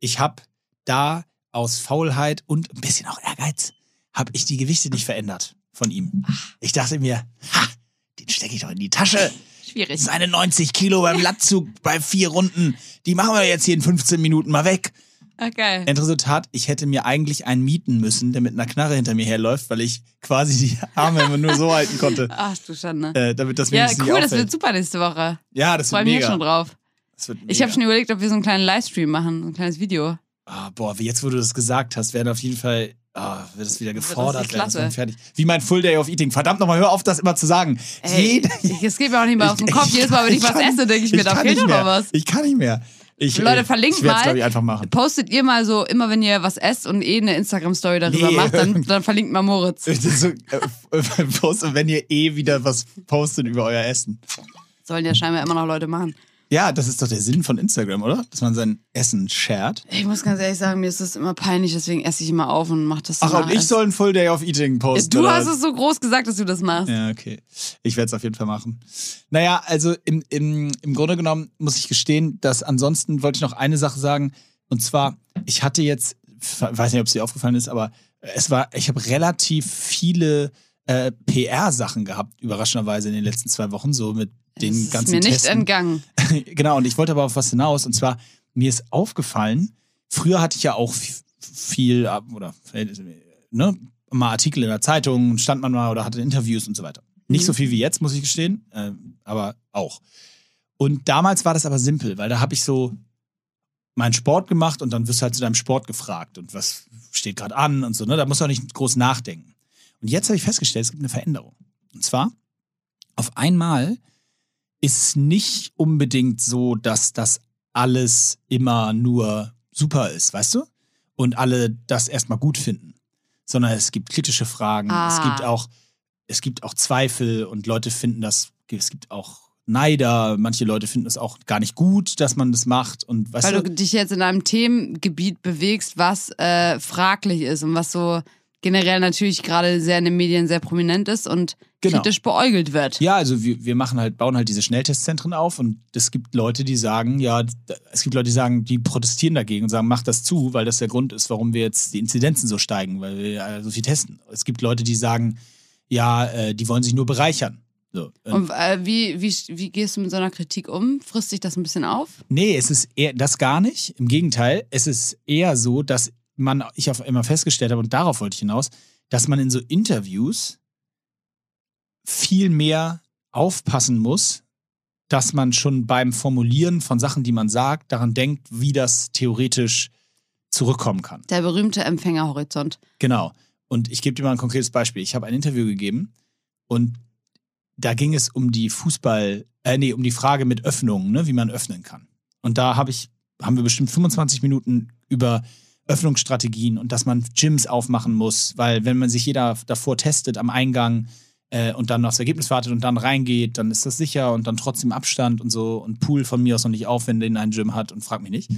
ich habe da aus Faulheit und ein bisschen auch Ehrgeiz, habe ich die Gewichte nicht verändert von ihm. Ich dachte mir, ha, den stecke ich doch in die Tasche. Schwierig. Seine 90 Kilo beim Latzug bei vier Runden, die machen wir jetzt hier in 15 Minuten mal weg. Okay. Endresultat, ich hätte mir eigentlich einen mieten müssen, der mit einer Knarre hinter mir herläuft, weil ich quasi die Arme immer nur so halten konnte, Ach du Schande. äh, damit das Ja, cool, nicht das wird super nächste Woche. Ja, das Freue wird mich mega. jetzt schon drauf. Ich habe schon überlegt, ob wir so einen kleinen Livestream machen, so ein kleines Video. Ah, boah, wie jetzt, wo du das gesagt hast, werden auf jeden Fall, ah, wird es wieder ist gefordert, werden, das wird fertig. Wie mein Full Day of Eating. Verdammt nochmal, hör auf, das immer zu sagen. Ey, ich- es geht mir auch nicht mehr auf den Kopf. Jedes Mal, wenn ich, was kann- esse, denke ich mir, da fehlt doch noch was. Ich kann nicht mehr. Ich, Leute, verlinkt ich mal. ich, einfach machen. Postet ihr mal so, immer wenn ihr was esst und eh eine Instagram-Story darüber Nee. macht, dann, dann verlinkt mal Moritz. Ist so, äh, poste, wenn ihr eh wieder was postet über euer Essen. Sollen ja scheinbar immer noch Leute machen. Ja, das ist doch der Sinn von Instagram, oder? Dass man sein Essen shared. Ich muss ganz ehrlich sagen, mir ist das immer peinlich, deswegen esse ich immer auf und mach das Ach, und ich soll ein Full Day of Eating posten. Du hast es so groß gesagt, dass du das machst. Ja, okay. Ich werde es auf jeden Fall machen. Naja, also im, im, im Grunde genommen muss ich gestehen, dass ansonsten wollte ich noch eine Sache sagen. Und zwar, ich hatte jetzt, weiß nicht, ob es dir aufgefallen ist, aber es war, ich habe relativ viele äh, PR-Sachen gehabt, überraschenderweise in den letzten zwei Wochen, so mit den das ist ganzen mir nicht Testen. entgangen. genau, und ich wollte aber auf was hinaus. Und zwar, mir ist aufgefallen, früher hatte ich ja auch viel, äh, oder ne, mal Artikel in der Zeitung, stand man mal oder hatte Interviews und so weiter. Nicht Mhm. so viel wie jetzt, muss ich gestehen, äh, aber auch. Und damals war das aber simpel, weil da habe ich so meinen Sport gemacht und dann wirst du halt zu deinem Sport gefragt und was steht gerade an und so, ne? Da musst du auch nicht groß nachdenken. Und jetzt habe ich festgestellt, es gibt eine Veränderung. Und zwar, auf einmal ist nicht unbedingt so, dass das alles immer nur super ist, weißt du? Und alle das erstmal gut finden. Sondern es gibt kritische Fragen, Ah. es gibt auch, es gibt auch Zweifel und Leute finden das, es gibt auch Neider, manche Leute finden es auch gar nicht gut, dass man das macht. Und weißt Weil du, du dich jetzt in einem Themengebiet bewegst, was äh, fraglich ist und was so generell natürlich gerade sehr in den Medien sehr prominent ist und Genau. kritisch beäugelt wird. Ja, also wir, wir machen halt, bauen halt diese Schnelltestzentren auf und es gibt Leute, die sagen, ja, es gibt Leute, die sagen, die protestieren dagegen und sagen, mach das zu, weil das der Grund ist, warum wir jetzt die Inzidenzen so steigen, weil wir äh, so viel testen. Es gibt Leute, die sagen, ja, äh, die wollen sich nur bereichern. So. Und Und äh, wie, wie, wie gehst du mit so einer Kritik um? Frisst dich das ein bisschen auf? Nee, es ist eher das gar nicht. Im Gegenteil, es ist eher so, dass man, ich auf immer festgestellt habe, und darauf wollte ich hinaus, dass man in so Interviews viel mehr aufpassen muss, dass man schon beim Formulieren von Sachen, die man sagt, daran denkt, wie das theoretisch zurückkommen kann. Der berühmte Empfängerhorizont. Genau. Und ich gebe dir mal ein konkretes Beispiel. Ich habe ein Interview gegeben und da ging es um die Fußball, äh, nee, um die Frage mit Öffnungen, ne, wie man öffnen kann. Und da habe ich, haben wir bestimmt 25 Minuten über Öffnungsstrategien und dass man Gyms aufmachen muss, weil wenn man sich jeder davor testet am Eingang, äh, und dann aufs Ergebnis wartet und dann reingeht, dann ist das sicher und dann trotzdem Abstand und so und Pool von mir aus noch nicht auf, wenn der ein Gym hat und fragt mich nicht.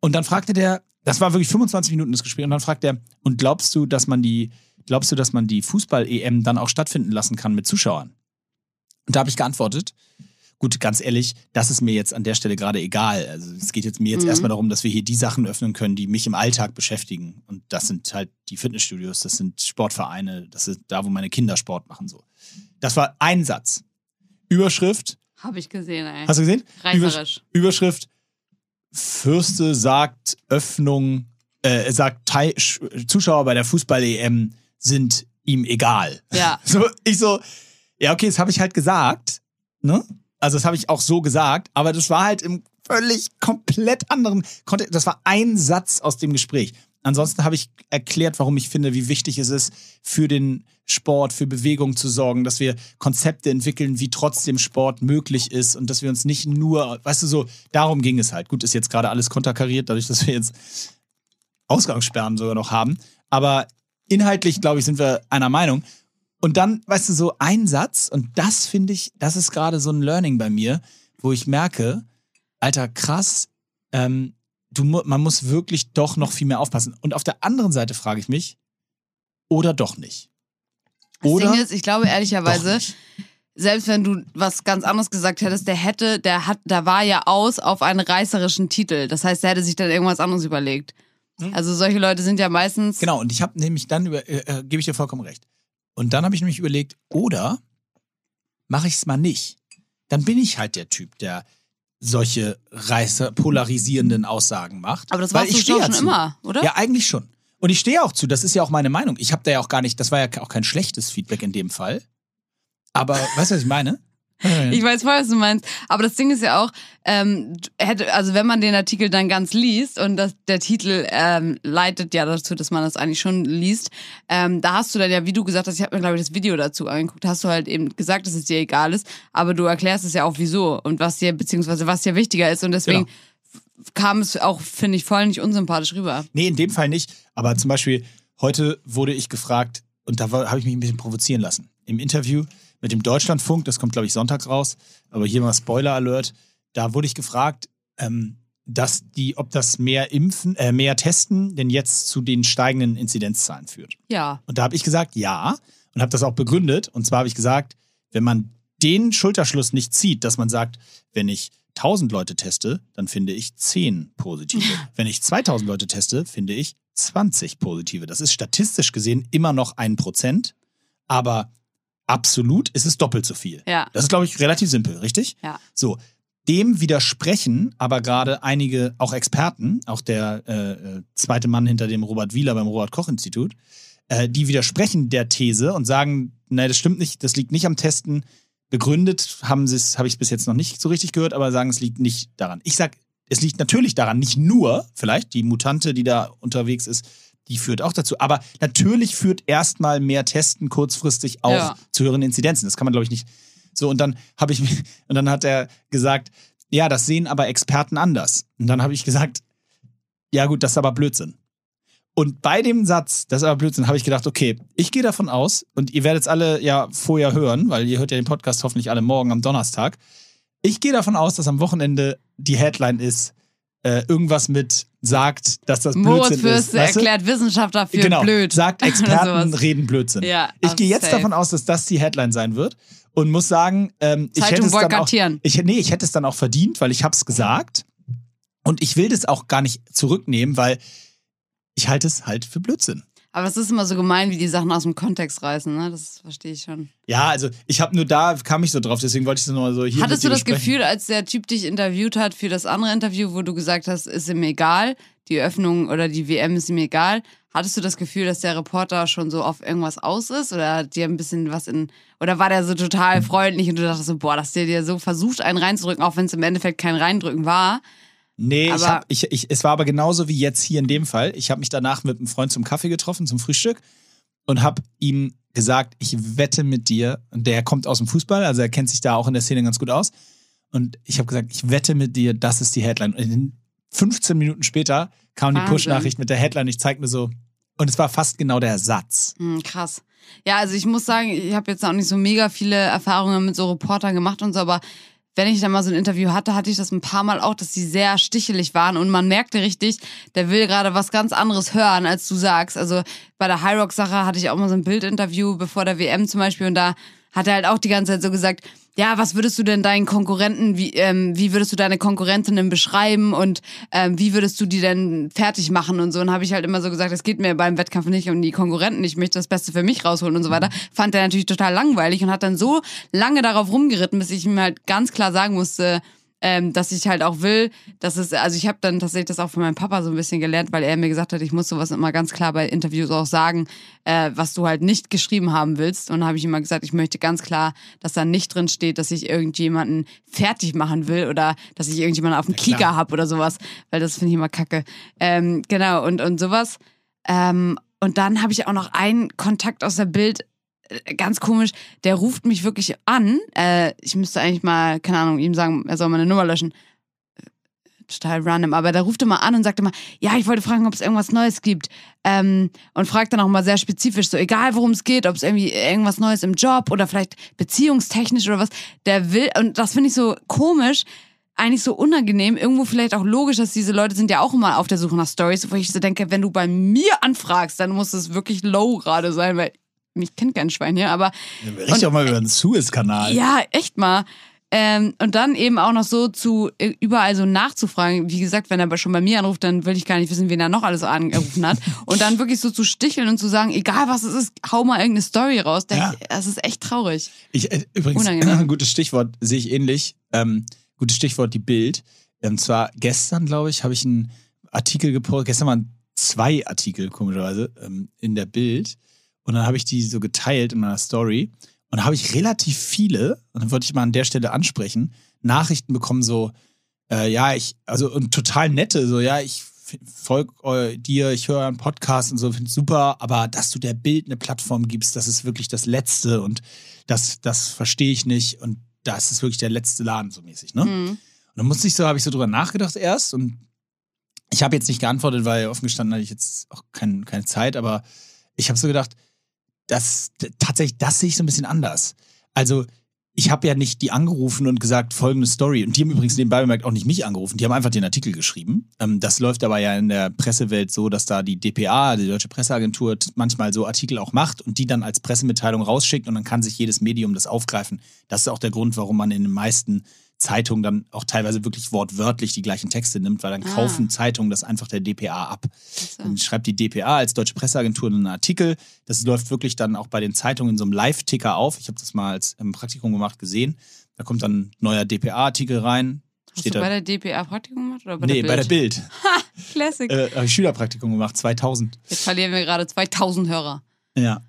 Und dann fragte der, das war wirklich 25 Minuten das Gespräch und dann fragt er, und glaubst du, dass man die, glaubst du, dass man die Fußball-EM dann auch stattfinden lassen kann mit Zuschauern? Und da habe ich geantwortet, Gut, ganz ehrlich, das ist mir jetzt an der Stelle gerade egal. Also es geht jetzt mir jetzt mhm. erstmal darum, dass wir hier die Sachen öffnen können, die mich im Alltag beschäftigen. Und das sind halt die Fitnessstudios, das sind Sportvereine, das ist da, wo meine Kinder Sport machen. So. Das war ein Satz. Überschrift. Habe ich gesehen, ey. Hast du gesehen? Reißerisch. Überschrift. Fürste sagt Öffnung, äh, sagt Teil, Zuschauer bei der Fußball-EM sind ihm egal. Ja. So, ich so, ja, okay, das habe ich halt gesagt, ne? Also das habe ich auch so gesagt, aber das war halt im völlig komplett anderen Kontext. Das war ein Satz aus dem Gespräch. Ansonsten habe ich erklärt, warum ich finde, wie wichtig es ist, für den Sport, für Bewegung zu sorgen, dass wir Konzepte entwickeln, wie trotzdem Sport möglich ist und dass wir uns nicht nur, weißt du, so, darum ging es halt. Gut, ist jetzt gerade alles konterkariert, dadurch, dass wir jetzt Ausgangssperren sogar noch haben. Aber inhaltlich, glaube ich, sind wir einer Meinung. Und dann, weißt du, so ein Satz, und das finde ich, das ist gerade so ein Learning bei mir, wo ich merke, Alter, krass, ähm, du, man muss wirklich doch noch viel mehr aufpassen. Und auf der anderen Seite frage ich mich, oder doch nicht? Oder das Ding ist, ich glaube ehrlicherweise, selbst wenn du was ganz anderes gesagt hättest, der hätte, der hat, da war ja aus auf einen reißerischen Titel. Das heißt, der hätte sich dann irgendwas anderes überlegt. Hm? Also solche Leute sind ja meistens. Genau, und ich habe nämlich dann über, äh, äh, gebe ich dir vollkommen recht. Und dann habe ich nämlich überlegt, oder mache ich es mal nicht? Dann bin ich halt der Typ, der solche reißer, polarisierenden Aussagen macht. Aber das du schon, schon immer, oder? Ja, eigentlich schon. Und ich stehe auch zu, das ist ja auch meine Meinung. Ich habe da ja auch gar nicht, das war ja auch kein schlechtes Feedback in dem Fall. Aber weißt du, was ich meine? Ich weiß voll, was du meinst. Aber das Ding ist ja auch, ähm, hätte, also wenn man den Artikel dann ganz liest und das, der Titel ähm, leitet ja dazu, dass man das eigentlich schon liest, ähm, da hast du dann ja, wie du gesagt hast, ich habe mir glaube ich das Video dazu angeguckt, hast du halt eben gesagt, dass es dir egal ist, aber du erklärst es ja auch wieso und was dir, beziehungsweise was dir wichtiger ist und deswegen genau. kam es auch, finde ich, voll nicht unsympathisch rüber. Nee, in dem Fall nicht. Aber zum Beispiel, heute wurde ich gefragt und da habe ich mich ein bisschen provozieren lassen. Im Interview mit dem Deutschlandfunk, das kommt, glaube ich, sonntags raus, aber hier mal Spoiler-Alert, da wurde ich gefragt, ähm, dass die, ob das mehr Impfen, äh, mehr Testen denn jetzt zu den steigenden Inzidenzzahlen führt. Ja. Und da habe ich gesagt, ja, und habe das auch begründet. Und zwar habe ich gesagt, wenn man den Schulterschluss nicht zieht, dass man sagt, wenn ich 1000 Leute teste, dann finde ich 10 positive. wenn ich 2000 Leute teste, finde ich 20 positive. Das ist statistisch gesehen immer noch ein Prozent, aber absolut ist es doppelt so viel. Ja. Das ist, glaube ich, relativ simpel, richtig? Ja. So. Dem widersprechen aber gerade einige, auch Experten, auch der äh, äh, zweite Mann hinter dem Robert Wieler beim Robert-Koch-Institut, äh, die widersprechen der These und sagen, nein, das stimmt nicht, das liegt nicht am Testen. Begründet haben sie es, habe ich es bis jetzt noch nicht so richtig gehört, aber sagen, es liegt nicht daran. Ich sag, es liegt natürlich daran, nicht nur, vielleicht die Mutante, die da unterwegs ist, die führt auch dazu. Aber natürlich führt erstmal mehr Testen kurzfristig auch ja. zu höheren Inzidenzen. Das kann man, glaube ich, nicht. So, und dann habe ich, und dann hat er gesagt, ja, das sehen aber Experten anders. Und dann habe ich gesagt, ja, gut, das ist aber Blödsinn. Und bei dem Satz, das ist aber Blödsinn, habe ich gedacht, okay, ich gehe davon aus, und ihr werdet es alle ja vorher hören, weil ihr hört ja den Podcast hoffentlich alle morgen am Donnerstag. Ich gehe davon aus, dass am Wochenende die Headline ist, äh, irgendwas mit sagt, dass das Blödsinn Moritz ist. Weißt erklärt Wissenschaftler für genau, blöd. Sagt Experten reden Blödsinn. Ja, ich gehe jetzt safe. davon aus, dass das die Headline sein wird und muss sagen, ähm, ich hätte es dann auch, ich, nee, ich hätte es dann auch verdient, weil ich habe es gesagt und ich will das auch gar nicht zurücknehmen, weil ich halte es halt für Blödsinn. Aber es ist immer so gemein, wie die Sachen aus dem Kontext reißen, ne? Das verstehe ich schon. Ja, also ich habe nur da, kam ich so drauf, deswegen wollte ich es nochmal so hier Hattest du das besprechen. Gefühl, als der Typ dich interviewt hat für das andere Interview, wo du gesagt hast, ist ihm egal, die Öffnung oder die WM ist ihm egal, hattest du das Gefühl, dass der Reporter schon so auf irgendwas aus ist oder dir ein bisschen was in oder war der so total freundlich und du dachtest so, boah, dass der dir so versucht, einen reinzudrücken, auch wenn es im Endeffekt kein Reindrücken war? Nee, ich hab, ich, ich, es war aber genauso wie jetzt hier in dem Fall. Ich habe mich danach mit einem Freund zum Kaffee getroffen, zum Frühstück und habe ihm gesagt, ich wette mit dir, und der kommt aus dem Fußball, also er kennt sich da auch in der Szene ganz gut aus. Und ich habe gesagt, ich wette mit dir, das ist die Headline. Und 15 Minuten später kam Wahnsinn. die Push-Nachricht mit der Headline. Ich zeig mir so, und es war fast genau der Satz. Hm, krass. Ja, also ich muss sagen, ich habe jetzt auch nicht so mega viele Erfahrungen mit so Reportern gemacht und so, aber wenn ich dann mal so ein Interview hatte, hatte ich das ein paar Mal auch, dass sie sehr stichelig waren und man merkte richtig, der will gerade was ganz anderes hören, als du sagst. Also bei der High Rock Sache hatte ich auch mal so ein Bildinterview bevor der WM zum Beispiel und da hat er halt auch die ganze Zeit so gesagt, ja, was würdest du denn deinen Konkurrenten, wie, ähm, wie würdest du deine Konkurrentinnen beschreiben und ähm, wie würdest du die denn fertig machen und so. Und habe ich halt immer so gesagt, es geht mir beim Wettkampf nicht um die Konkurrenten, ich möchte das Beste für mich rausholen und so weiter. Fand er natürlich total langweilig und hat dann so lange darauf rumgeritten, bis ich ihm halt ganz klar sagen musste, ähm, dass ich halt auch will, dass es, also ich habe dann tatsächlich das auch von meinem Papa so ein bisschen gelernt, weil er mir gesagt hat, ich muss sowas immer ganz klar bei Interviews auch sagen, äh, was du halt nicht geschrieben haben willst. Und dann habe ich immer gesagt, ich möchte ganz klar, dass da nicht drin steht, dass ich irgendjemanden fertig machen will oder dass ich irgendjemanden auf dem ja, Kieker habe oder sowas, weil das finde ich immer kacke. Ähm, genau, und, und sowas. Ähm, und dann habe ich auch noch einen Kontakt aus der Bild ganz komisch, der ruft mich wirklich an. Äh, ich müsste eigentlich mal, keine Ahnung, ihm sagen, er soll meine Nummer löschen. Äh, total random, aber der ruft immer an und sagt immer, ja, ich wollte fragen, ob es irgendwas Neues gibt. Ähm, und fragt dann auch mal sehr spezifisch, so egal worum es geht, ob es irgendwie irgendwas Neues im Job oder vielleicht beziehungstechnisch oder was. Der will, und das finde ich so komisch, eigentlich so unangenehm, irgendwo vielleicht auch logisch, dass diese Leute sind ja auch immer auf der Suche nach Stories, wo ich so denke, wenn du bei mir anfragst, dann muss es wirklich low gerade sein, weil mich kennt kein Schwein hier, aber. Ja, Richtig auch mal über den Suez-Kanal. Ja, echt mal. Ähm, und dann eben auch noch so zu äh, überall so nachzufragen. Wie gesagt, wenn er aber schon bei mir anruft, dann will ich gar nicht wissen, wen er noch alles angerufen hat. und dann wirklich so zu sticheln und zu sagen, egal was es ist, hau mal irgendeine Story raus. Ja. Das ist echt traurig. Ich, äh, übrigens, ein gutes Stichwort sehe ich ähnlich. Ähm, gutes Stichwort, die Bild. Und ähm, zwar gestern, glaube ich, habe ich einen Artikel gepostet. Gestern waren zwei Artikel, komischerweise, ähm, in der Bild. Und dann habe ich die so geteilt in meiner Story. Und da habe ich relativ viele, und dann wollte ich mal an der Stelle ansprechen, Nachrichten bekommen, so, äh, ja, ich, also und total nette, so, ja, ich folge dir, ich höre einen Podcast und so, finde super, aber dass du der Bild eine Plattform gibst, das ist wirklich das Letzte und das, das verstehe ich nicht und das ist wirklich der letzte Laden, so mäßig, ne? Mhm. Und dann musste ich so, habe ich so drüber nachgedacht erst und ich habe jetzt nicht geantwortet, weil offen gestanden hatte ich jetzt auch kein, keine Zeit, aber ich habe so gedacht, das tatsächlich, das sehe ich so ein bisschen anders. Also, ich habe ja nicht die angerufen und gesagt, folgende Story. Und die haben übrigens nebenbei bemerkt auch nicht mich angerufen, die haben einfach den Artikel geschrieben. Ähm, das läuft aber ja in der Pressewelt so, dass da die DPA, die Deutsche Presseagentur, manchmal so Artikel auch macht und die dann als Pressemitteilung rausschickt und dann kann sich jedes Medium das aufgreifen. Das ist auch der Grund, warum man in den meisten Zeitung dann auch teilweise wirklich wortwörtlich die gleichen Texte nimmt, weil dann ah. kaufen Zeitungen das einfach der DPA ab. So. Dann schreibt die DPA als Deutsche Presseagentur einen Artikel. Das läuft wirklich dann auch bei den Zeitungen in so einem Live-Ticker auf. Ich habe das mal als im Praktikum gemacht gesehen. Da kommt dann ein neuer DPA-Artikel rein. Hast Steht du bei der DPA Praktikum gemacht? Oder bei nee, der bei der Bild. Ha, Classic. Äh, habe ich Schülerpraktikum gemacht, 2000. Jetzt verlieren wir gerade 2000 Hörer. Ja,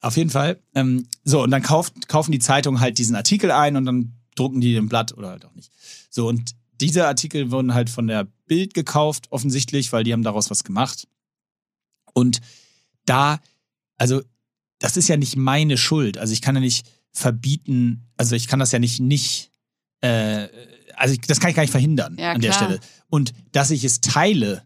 auf jeden Fall. Ähm, so, und dann kauft, kaufen die Zeitungen halt diesen Artikel ein und dann drucken die ein Blatt oder halt auch nicht. So, und diese Artikel wurden halt von der Bild gekauft, offensichtlich, weil die haben daraus was gemacht. Und da, also, das ist ja nicht meine Schuld. Also, ich kann ja nicht verbieten, also, ich kann das ja nicht, nicht, äh, also, das kann ich gar nicht verhindern ja, an der Stelle. Und dass ich es teile,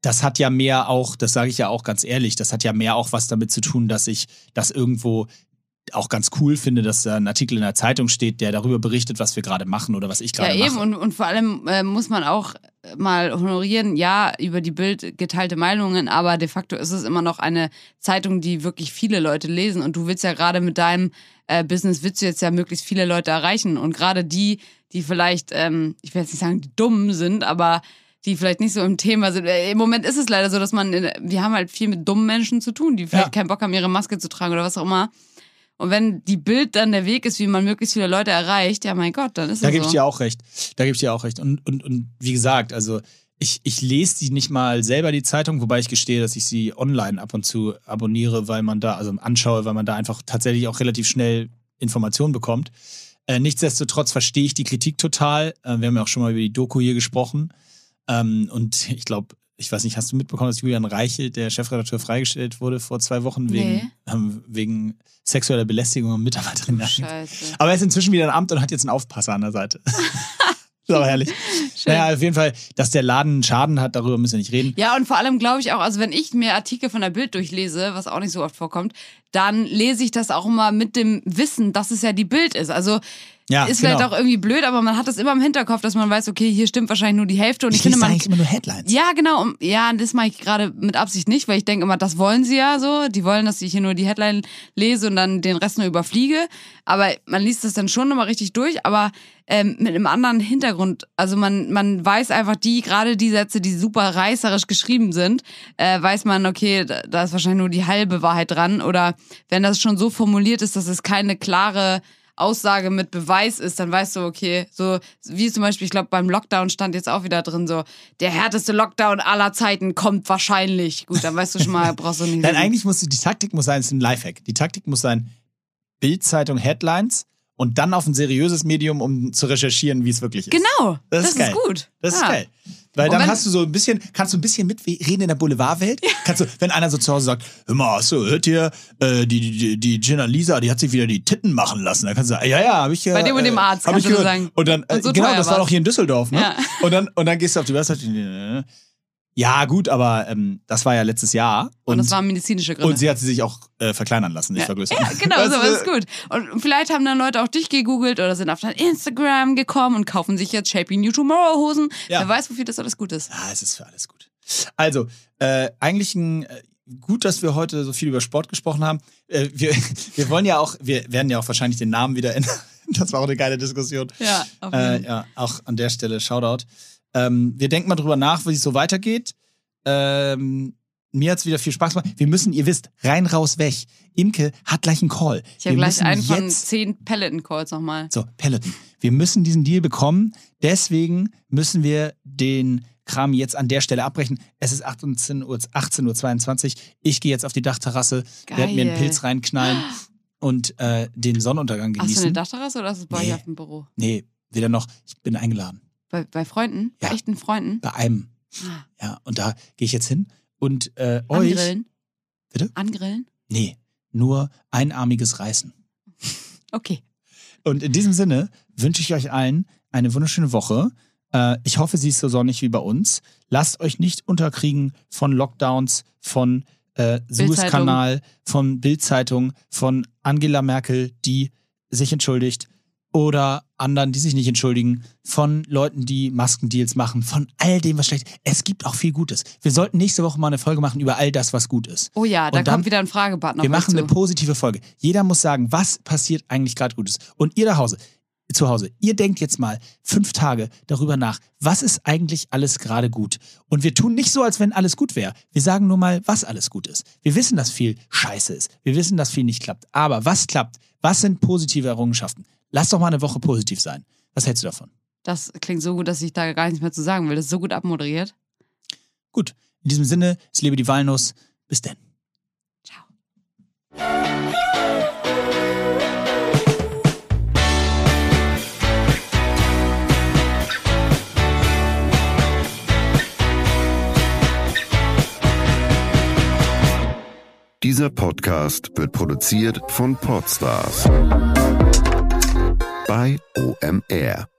das hat ja mehr auch, das sage ich ja auch ganz ehrlich, das hat ja mehr auch was damit zu tun, dass ich das irgendwo auch ganz cool finde, dass da ein Artikel in der Zeitung steht, der darüber berichtet, was wir gerade machen oder was ich gerade mache. Ja, eben. Und, und vor allem äh, muss man auch mal honorieren, ja, über die Bild geteilte Meinungen, aber de facto ist es immer noch eine Zeitung, die wirklich viele Leute lesen. Und du willst ja gerade mit deinem äh, Business, willst du jetzt ja möglichst viele Leute erreichen. Und gerade die, die vielleicht, ähm, ich will jetzt nicht sagen, die dumm sind, aber die vielleicht nicht so im Thema sind. Äh, Im Moment ist es leider so, dass man, wir haben halt viel mit dummen Menschen zu tun, die vielleicht ja. keinen Bock haben, ihre Maske zu tragen oder was auch immer. Und wenn die Bild dann der Weg ist, wie man möglichst viele Leute erreicht, ja mein Gott, dann ist da es so. Da gebe ich dir auch recht. Da gebe ich dir auch recht. Und, und, und wie gesagt, also ich, ich lese die nicht mal selber, die Zeitung, wobei ich gestehe, dass ich sie online ab und zu abonniere, weil man da, also anschaue, weil man da einfach tatsächlich auch relativ schnell Informationen bekommt. Äh, nichtsdestotrotz verstehe ich die Kritik total. Äh, wir haben ja auch schon mal über die Doku hier gesprochen. Ähm, und ich glaube, ich weiß nicht, hast du mitbekommen, dass Julian Reichelt, der Chefredakteur, freigestellt wurde vor zwei Wochen wegen, nee. ähm, wegen sexueller Belästigung und Mitarbeiterinnen? Scheiße. Aber er ist inzwischen wieder im Amt und hat jetzt einen Aufpasser an der Seite. ist aber herrlich. schön. Naja, auf jeden Fall, dass der Laden einen Schaden hat, darüber müssen wir nicht reden. Ja, und vor allem glaube ich auch, also wenn ich mir Artikel von der Bild durchlese, was auch nicht so oft vorkommt, dann lese ich das auch immer mit dem Wissen, dass es ja die Bild ist. Also Ja, ist genau. vielleicht auch irgendwie blöd, aber man hat das immer im Hinterkopf, dass man weiß, okay, hier stimmt wahrscheinlich nur die Hälfte. Und ich, Ich, finde, man. eigentlich immer nur Headlines. Ja, genau. Ja, das mache ich gerade mit Absicht nicht, weil ich denke immer, das wollen sie ja so. Die wollen, dass ich hier nur die Headline lese und dann den Rest nur überfliege. Aber man liest das dann schon nochmal richtig durch, aber ähm, mit einem anderen Hintergrund. Also man, man weiß einfach die, gerade die Sätze, die super reißerisch geschrieben sind, äh, weiß man, okay, da, da ist wahrscheinlich nur die halbe Wahrheit dran. Oder wenn das schon so formuliert ist, dass es keine klare Aussage mit Beweis ist, dann weißt du, okay, so wie zum Beispiel, ich glaube, beim Lockdown stand jetzt auch wieder drin, so, der härteste Lockdown aller Zeiten kommt wahrscheinlich. Gut, dann weißt du schon mal, brauchst du nicht. Nein, eigentlich muss die Taktik muss sein, es ist ein Lifehack. Die Taktik muss sein, Bildzeitung Headlines und dann auf ein seriöses Medium, um zu recherchieren, wie es wirklich ist. Genau, Das das, ist geil. ist gut. Das ist Ja. geil. Weil dann hast du so ein bisschen, kannst du ein bisschen mitreden in der Boulevardwelt. Kannst du, wenn einer so zu Hause sagt, hör mal, hast du, hört ihr, äh, die, die, die Gina Lisa, die hat sich wieder die Titten machen lassen. Dann kannst du sagen, ja, ja, habe ich äh, Bei dem und dem äh, Arzt hab kannst ich du gehört. sagen. Und dann, äh, Und so genau, teuer das war doch hier in Düsseldorf, ne? Ja. Und dann, und dann gehst du auf die Website. Ja, gut, aber ähm, das war ja letztes Jahr. Und, das waren medizinische Gründe. Und sie hat sie sich auch äh, verkleinern lassen, nicht vergrößern. ja, genau, so du? ist gut. Und vielleicht haben dann Leute auch dich gegoogelt oder sind auf dein Instagram gekommen und kaufen sich jetzt Shaping New Tomorrow Hosen. Ja. Wer weiß, wofür das alles gut ist. Ja, es ist für alles gut. Also, äh, eigentlich ein, äh, gut, dass wir heute so viel über Sport gesprochen haben. Äh, wir, wir wollen ja auch, wir werden ja auch wahrscheinlich den Namen wieder ändern. Das war auch eine geile Diskussion. Ja, auf Äh, jeden Fall. ja, auch an der Stelle Shoutout. Ähm, wir denken mal drüber nach, wie es so weitergeht. Ähm, mir hat es wieder viel Spaß gemacht. Wir müssen, ihr wisst, rein, raus, weg. Imke hat gleich einen Call. Ich habe gleich einen von zehn Peloton-Calls nochmal. so, Peloton. Wir müssen diesen Deal bekommen. Deswegen müssen wir den Kram jetzt an der Stelle abbrechen. Es ist 18 Uhr, 18.22 Uhr. Ich gehe jetzt auf die Dachterrasse, werde mir einen. Pilz reinknallen und äh, den Sonnenuntergang Hast du eine genießen. Dachterrasse oder ist es bei Nee. euch auf dem Büro? nee, wieder noch. Ich bin eingeladen. Bei, bei Freunden? Ja. Bei echten Freunden? Bei einem. Ah, Ja, und da gehe ich jetzt hin und äh, euch. Angrillen? Bitte? Angrillen? Nee, nur einarmiges Reißen. Okay. Und in diesem Sinne wünsche ich euch allen eine wunderschöne Woche. Äh, ich hoffe, sie ist so sonnig wie bei uns. Lasst euch nicht unterkriegen von Lockdowns, von äh, Suezkanal, von Bildzeitung, von Angela Merkel, die sich entschuldigt, oder anderen, die sich nicht entschuldigen, von Leuten, die Maskendeals machen, von all dem, was schlecht ist. Es gibt auch viel Gutes. Wir sollten nächste Woche mal eine Folge machen über all das, was gut ist. Oh ja, da dann- kommt wieder ein Fragebutton. Wir machen zu. eine positive Folge. Jeder muss sagen, was passiert eigentlich gerade Gutes. Und ihr zu Hause, zu Hause, ihr denkt jetzt mal fünf Tage darüber nach, was ist eigentlich alles gerade gut. Und wir tun nicht so, als wenn alles gut wäre. Wir sagen nur mal, was alles gut ist. Wir wissen, dass viel scheiße ist. Wir wissen, dass viel nicht klappt. Aber was klappt? Was sind positive Errungenschaften? Lass doch mal eine Woche positiv sein. Was hältst du davon? Das klingt so gut, dass ich da gar nichts mehr zu sagen will. Das ist so gut abmoderiert. Gut, in diesem Sinne, es lebe die Walnuss. Bis denn. Ciao. Dieser Podcast wird produziert von Podstars bei OMR.